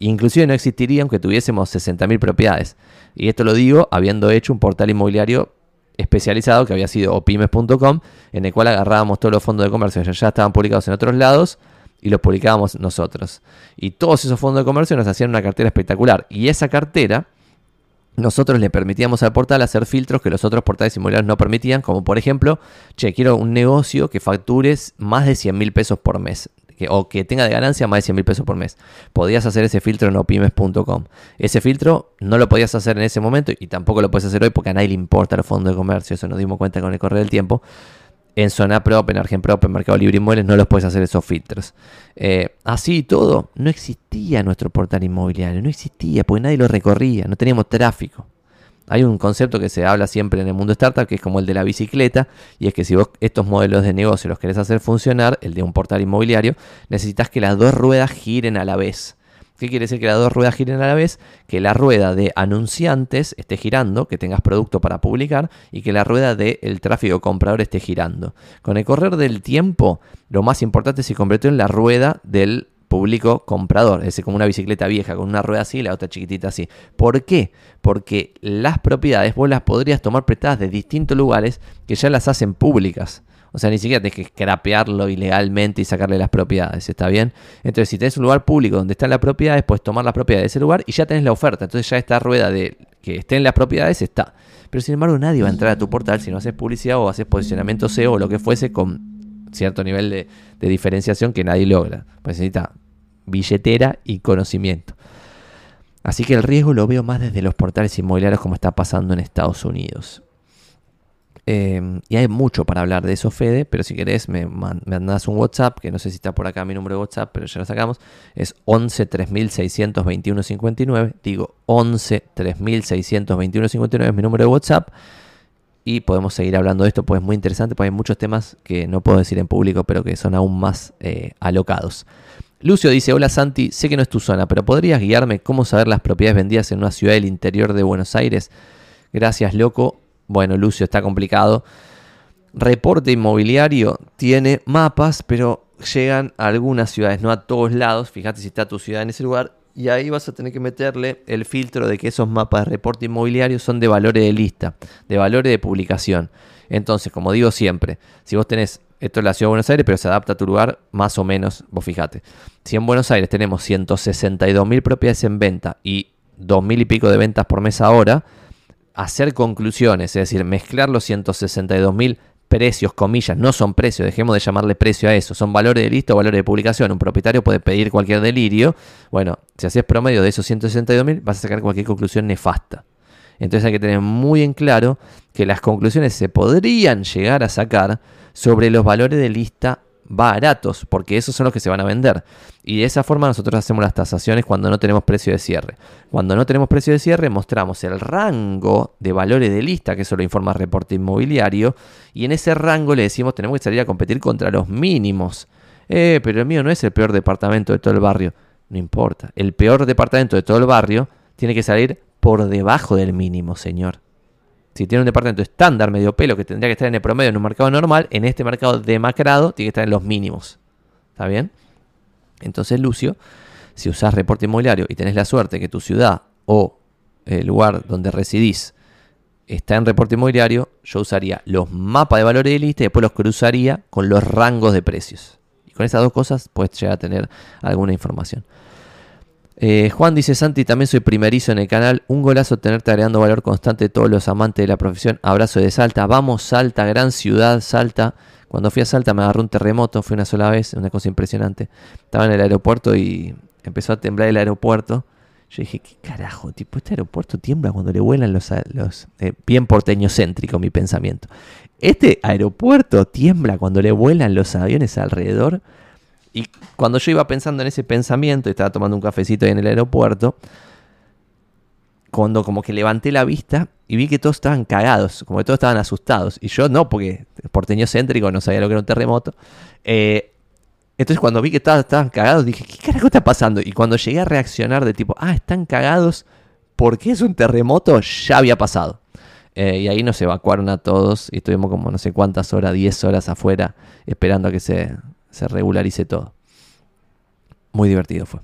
[SPEAKER 1] Inclusive no existiría aunque tuviésemos 60.000 propiedades. Y esto lo digo habiendo hecho un portal inmobiliario especializado que había sido opymes.com, en el cual agarrábamos todos los fondos de comercio que ya estaban publicados en otros lados y los publicábamos nosotros. Y todos esos fondos de comercio nos hacían una cartera espectacular. Y esa cartera, nosotros le permitíamos al portal hacer filtros que los otros portales inmobiliarios no permitían, como por ejemplo, che, quiero un negocio que factures más de 100 mil pesos por mes. O que tenga de ganancia más de 100 mil pesos por mes. Podías hacer ese filtro en opymes.com. Ese filtro no lo podías hacer en ese momento y tampoco lo puedes hacer hoy porque a nadie le importa los fondos de comercio. Eso nos dimos cuenta con el correr del tiempo en Zona Prop, en Argen Prop, en Mercado Libre Inmuebles, no los puedes hacer esos filtros. Eh, así y todo, no existía nuestro portal inmobiliario, no existía, porque nadie lo recorría, no teníamos tráfico. Hay un concepto que se habla siempre en el mundo startup, que es como el de la bicicleta, y es que si vos estos modelos de negocio los querés hacer funcionar, el de un portal inmobiliario, necesitas que las dos ruedas giren a la vez. ¿Qué quiere decir que las dos ruedas giren a la vez? Que la rueda de anunciantes esté girando, que tengas producto para publicar y que la rueda del tráfico comprador esté girando. Con el correr del tiempo, lo más importante se convirtió en la rueda del público comprador, es como una bicicleta vieja con una rueda así y la otra chiquitita así. ¿Por qué? Porque las propiedades vos las podrías tomar prestadas de distintos lugares que ya las hacen públicas. O sea, ni siquiera tienes que scrapearlo ilegalmente y sacarle las propiedades, ¿está bien? Entonces, si tenés un lugar público donde están las propiedades, puedes tomar las propiedades de ese lugar y ya tenés la oferta. Entonces ya esta rueda de que estén las propiedades está. Pero sin embargo, nadie va a entrar a tu portal si no haces publicidad o haces posicionamiento SEO o lo que fuese con cierto nivel de, diferenciación que nadie logra. Pues necesita billetera y conocimiento. Así que el riesgo lo veo más desde los portales inmobiliarios como está pasando en Estados Unidos. Em, y hay mucho para hablar de eso, Fede, pero si querés me, mandas un WhatsApp, que no sé si está por acá mi número de WhatsApp, pero ya lo sacamos. Es 11 3621 59. Digo 11 3621 59 es mi número de WhatsApp. Y podemos seguir hablando de esto, pues es muy interesante, porque hay muchos temas que no puedo decir en público, pero que son aún más eh, alocados. Lucio dice, hola Santi, sé que no es tu zona, pero ¿podrías guiarme cómo saber las propiedades vendidas en una ciudad del interior de Buenos Aires? Gracias, loco. Bueno, Lucio, está complicado. Reporte inmobiliario tiene mapas, pero llegan a algunas ciudades, no a todos lados. Fíjate si está tu ciudad en ese lugar. Y ahí vas a tener que meterle el filtro de que esos mapas de reporte inmobiliario son de valores de lista, de valores de publicación. Entonces, como digo siempre, si vos tenés esto es la ciudad de Buenos Aires, pero se adapta a tu lugar más o menos. Vos fijate. Si en Buenos Aires tenemos 162.000 propiedades en venta y 2.000 y pico de ventas por mes ahora, hacer conclusiones, es decir, mezclar los 162.000 precios, comillas, no son precios, dejemos de llamarle precio a eso, son valores de lista o valores de publicación. Un propietario puede pedir cualquier delirio. Bueno, si haces promedio de esos 162.000, vas a sacar cualquier conclusión nefasta. Entonces hay que tener muy en claro que las conclusiones se podrían llegar a sacar sobre los valores de lista baratos, porque esos son los que se van a vender. Y de esa forma nosotros hacemos las tasaciones cuando no tenemos precio de cierre. Cuando no tenemos precio de cierre mostramos el rango de valores de lista, que eso lo informa el reporte inmobiliario, y en ese rango le decimos tenemos que salir a competir contra los mínimos. Eh, pero el mío no es el peor departamento de todo el barrio. No importa, el peor departamento de todo el barrio tiene que salir por debajo del mínimo, señor. Si tiene un departamento estándar, medio pelo, que tendría que estar en el promedio en un mercado normal, en este mercado demacrado tiene que estar en los mínimos. ¿Está bien? Entonces, Lucio, si usás reporte inmobiliario y tenés la suerte que tu ciudad o el lugar donde residís está en reporte inmobiliario, yo usaría los mapas de valores de lista y después los cruzaría con los rangos de precios. Y con esas dos cosas puedes llegar a tener alguna información. Eh, Juan dice, Santi, también soy primerizo en el canal. Un golazo tenerte agregando valor constante todos los amantes de la profesión. Abrazo de Salta. Vamos, Salta, gran ciudad, Salta. Cuando fui a Salta me agarró un terremoto, fue una sola vez, una cosa impresionante. Estaba en el aeropuerto y empezó a temblar el aeropuerto. Yo dije, ¿qué carajo? Tipo, este aeropuerto tiembla cuando le vuelan los... los eh, bien porteño céntrico mi pensamiento. Este aeropuerto tiembla cuando le vuelan los aviones alrededor. Y cuando yo iba pensando en ese pensamiento estaba tomando un cafecito ahí en el aeropuerto, cuando como que levanté la vista y vi que todos estaban cagados, como que todos estaban asustados. Y yo no, porque porteño céntrico no sabía lo que era un terremoto. Eh, entonces cuando vi que estaban, estaban cagados, dije, ¿qué carajo está pasando? Y cuando llegué a reaccionar de tipo, ah, están cagados, porque es un terremoto? Ya había pasado. Eh, y ahí nos evacuaron a todos y estuvimos como no sé cuántas horas, 10 horas afuera, esperando a que se, se regularice todo. Muy divertido fue.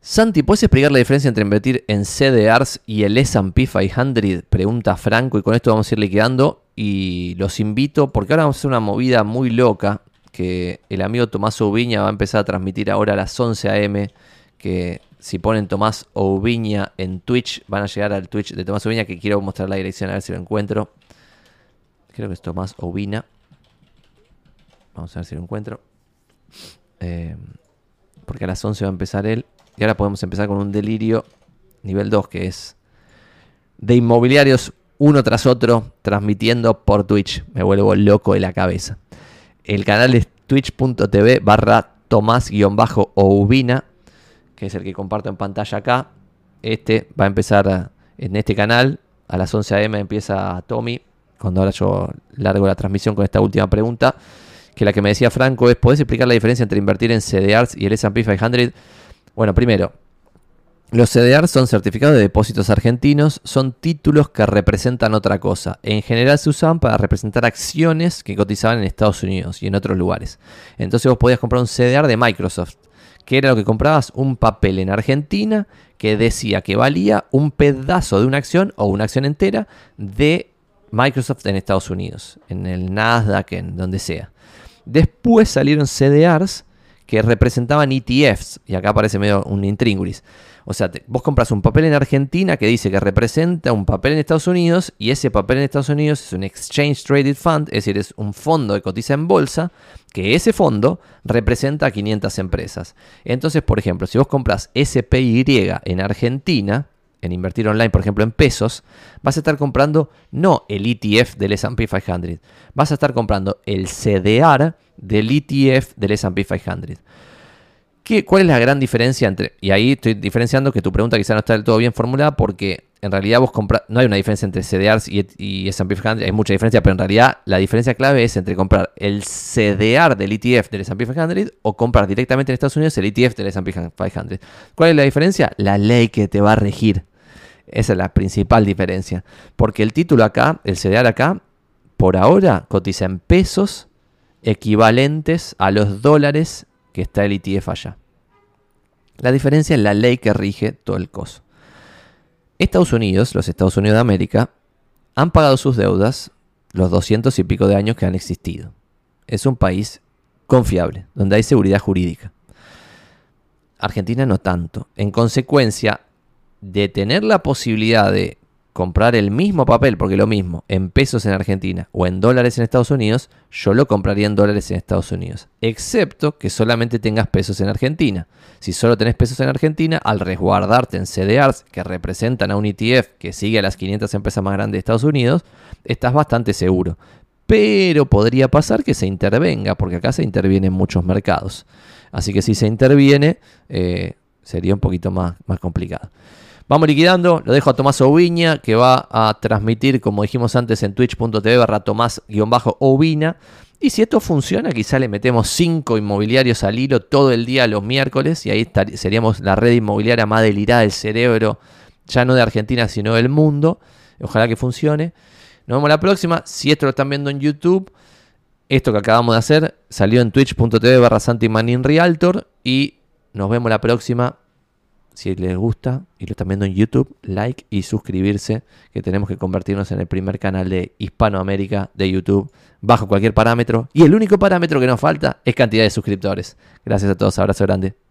[SPEAKER 1] Santi, ¿puedes explicar la diferencia entre invertir en CDRs y el S&P 500? Pregunta Franco y con esto vamos a ir liquidando y los invito porque ahora vamos a hacer una movida muy loca que el amigo Tomás Ubiña va a empezar a transmitir ahora a las 11 a.m. que si ponen Tomás Ubiña en Twitch van a llegar al Twitch de Tomás Ubiña que quiero mostrar la dirección a ver si lo encuentro. Creo que es Tomás Ubiña. Vamos a ver si lo encuentro. Eh, porque a las 11 va a empezar él. Y ahora podemos empezar con un delirio nivel 2, que es de inmobiliarios uno tras otro transmitiendo por Twitch. Me vuelvo loco de la cabeza. El canal es twitch.tv barra tomás-oubina, que es el que comparto en pantalla acá. Este va a empezar en este canal. A las 11 am empieza Tommy. Cuando ahora yo largo la transmisión con esta última pregunta que la que me decía Franco es, ¿podés explicar la diferencia entre invertir en CDRs y el S&P 500? Bueno, primero, los CDRs son certificados de depósitos argentinos, son títulos que representan otra cosa. En general se usan para representar acciones que cotizaban en Estados Unidos y en otros lugares. Entonces vos podías comprar un CDR de Microsoft, que era lo que comprabas, un papel en Argentina que decía que valía un pedazo de una acción o una acción entera de Microsoft en Estados Unidos, en el Nasdaq, en donde sea. Después salieron CDRs que representaban ETFs, y acá aparece medio un intríngulis. O sea, vos compras un papel en Argentina que dice que representa un papel en Estados Unidos y ese papel en Estados Unidos es un Exchange Traded Fund, es decir, es un fondo que cotiza en bolsa, que ese fondo representa a 500 empresas. Entonces, por ejemplo, si vos compras SPY en Argentina, en invertir online, por ejemplo, en pesos, vas a estar comprando no el ETF del SP 500, vas a estar comprando el CDR del ETF del SP 500. ¿Cuál es la gran diferencia entre.? Y ahí estoy diferenciando que tu pregunta quizá no está del todo bien formulada porque en realidad vos compras. No hay una diferencia entre CDRs y, y SP 500, hay mucha diferencia, pero en realidad la diferencia clave es entre comprar el CDR del ETF del SP 500 o comprar directamente en Estados Unidos el ETF del SP 500. ¿Cuál es la diferencia? La ley que te va a regir. Esa es la principal diferencia. Porque el título acá, el CDR acá, por ahora cotiza en pesos equivalentes a los dólares que está el ETF allá. La diferencia es la ley que rige todo el coso. Estados Unidos, los Estados Unidos de América, han pagado sus deudas los 200 y pico de años que han existido. Es un país confiable, donde hay seguridad jurídica. Argentina no tanto. En consecuencia, de tener la posibilidad de comprar el mismo papel, porque lo mismo, en pesos en Argentina o en dólares en Estados Unidos, yo lo compraría en dólares en Estados Unidos. Excepto que solamente tengas pesos en Argentina. Si solo tenés pesos en Argentina, al resguardarte en CDRs que representan a un ETF que sigue a las 500 empresas más grandes de Estados Unidos, estás bastante seguro. Pero podría pasar que se intervenga, porque acá se interviene en muchos mercados. Así que si se interviene, eh, sería un poquito más, más complicado. Vamos liquidando, lo dejo a Tomás Oviña, que va a transmitir, como dijimos antes, en twitch.tv barra Tomás-Ovina. Y si esto funciona, quizá le metemos 5 inmobiliarios al hilo todo el día los miércoles y ahí seríamos la red inmobiliaria más delirada del cerebro, ya no de Argentina, sino del mundo. Ojalá que funcione. Nos vemos la próxima. Si esto lo están viendo en YouTube, esto que acabamos de hacer salió en twitch.tv barra Realtor y nos vemos la próxima. Si les gusta y lo están viendo en YouTube, like y suscribirse, que tenemos que convertirnos en el primer canal de Hispanoamérica de YouTube bajo cualquier parámetro. Y el único parámetro que nos falta es cantidad de suscriptores. Gracias a todos, abrazo grande.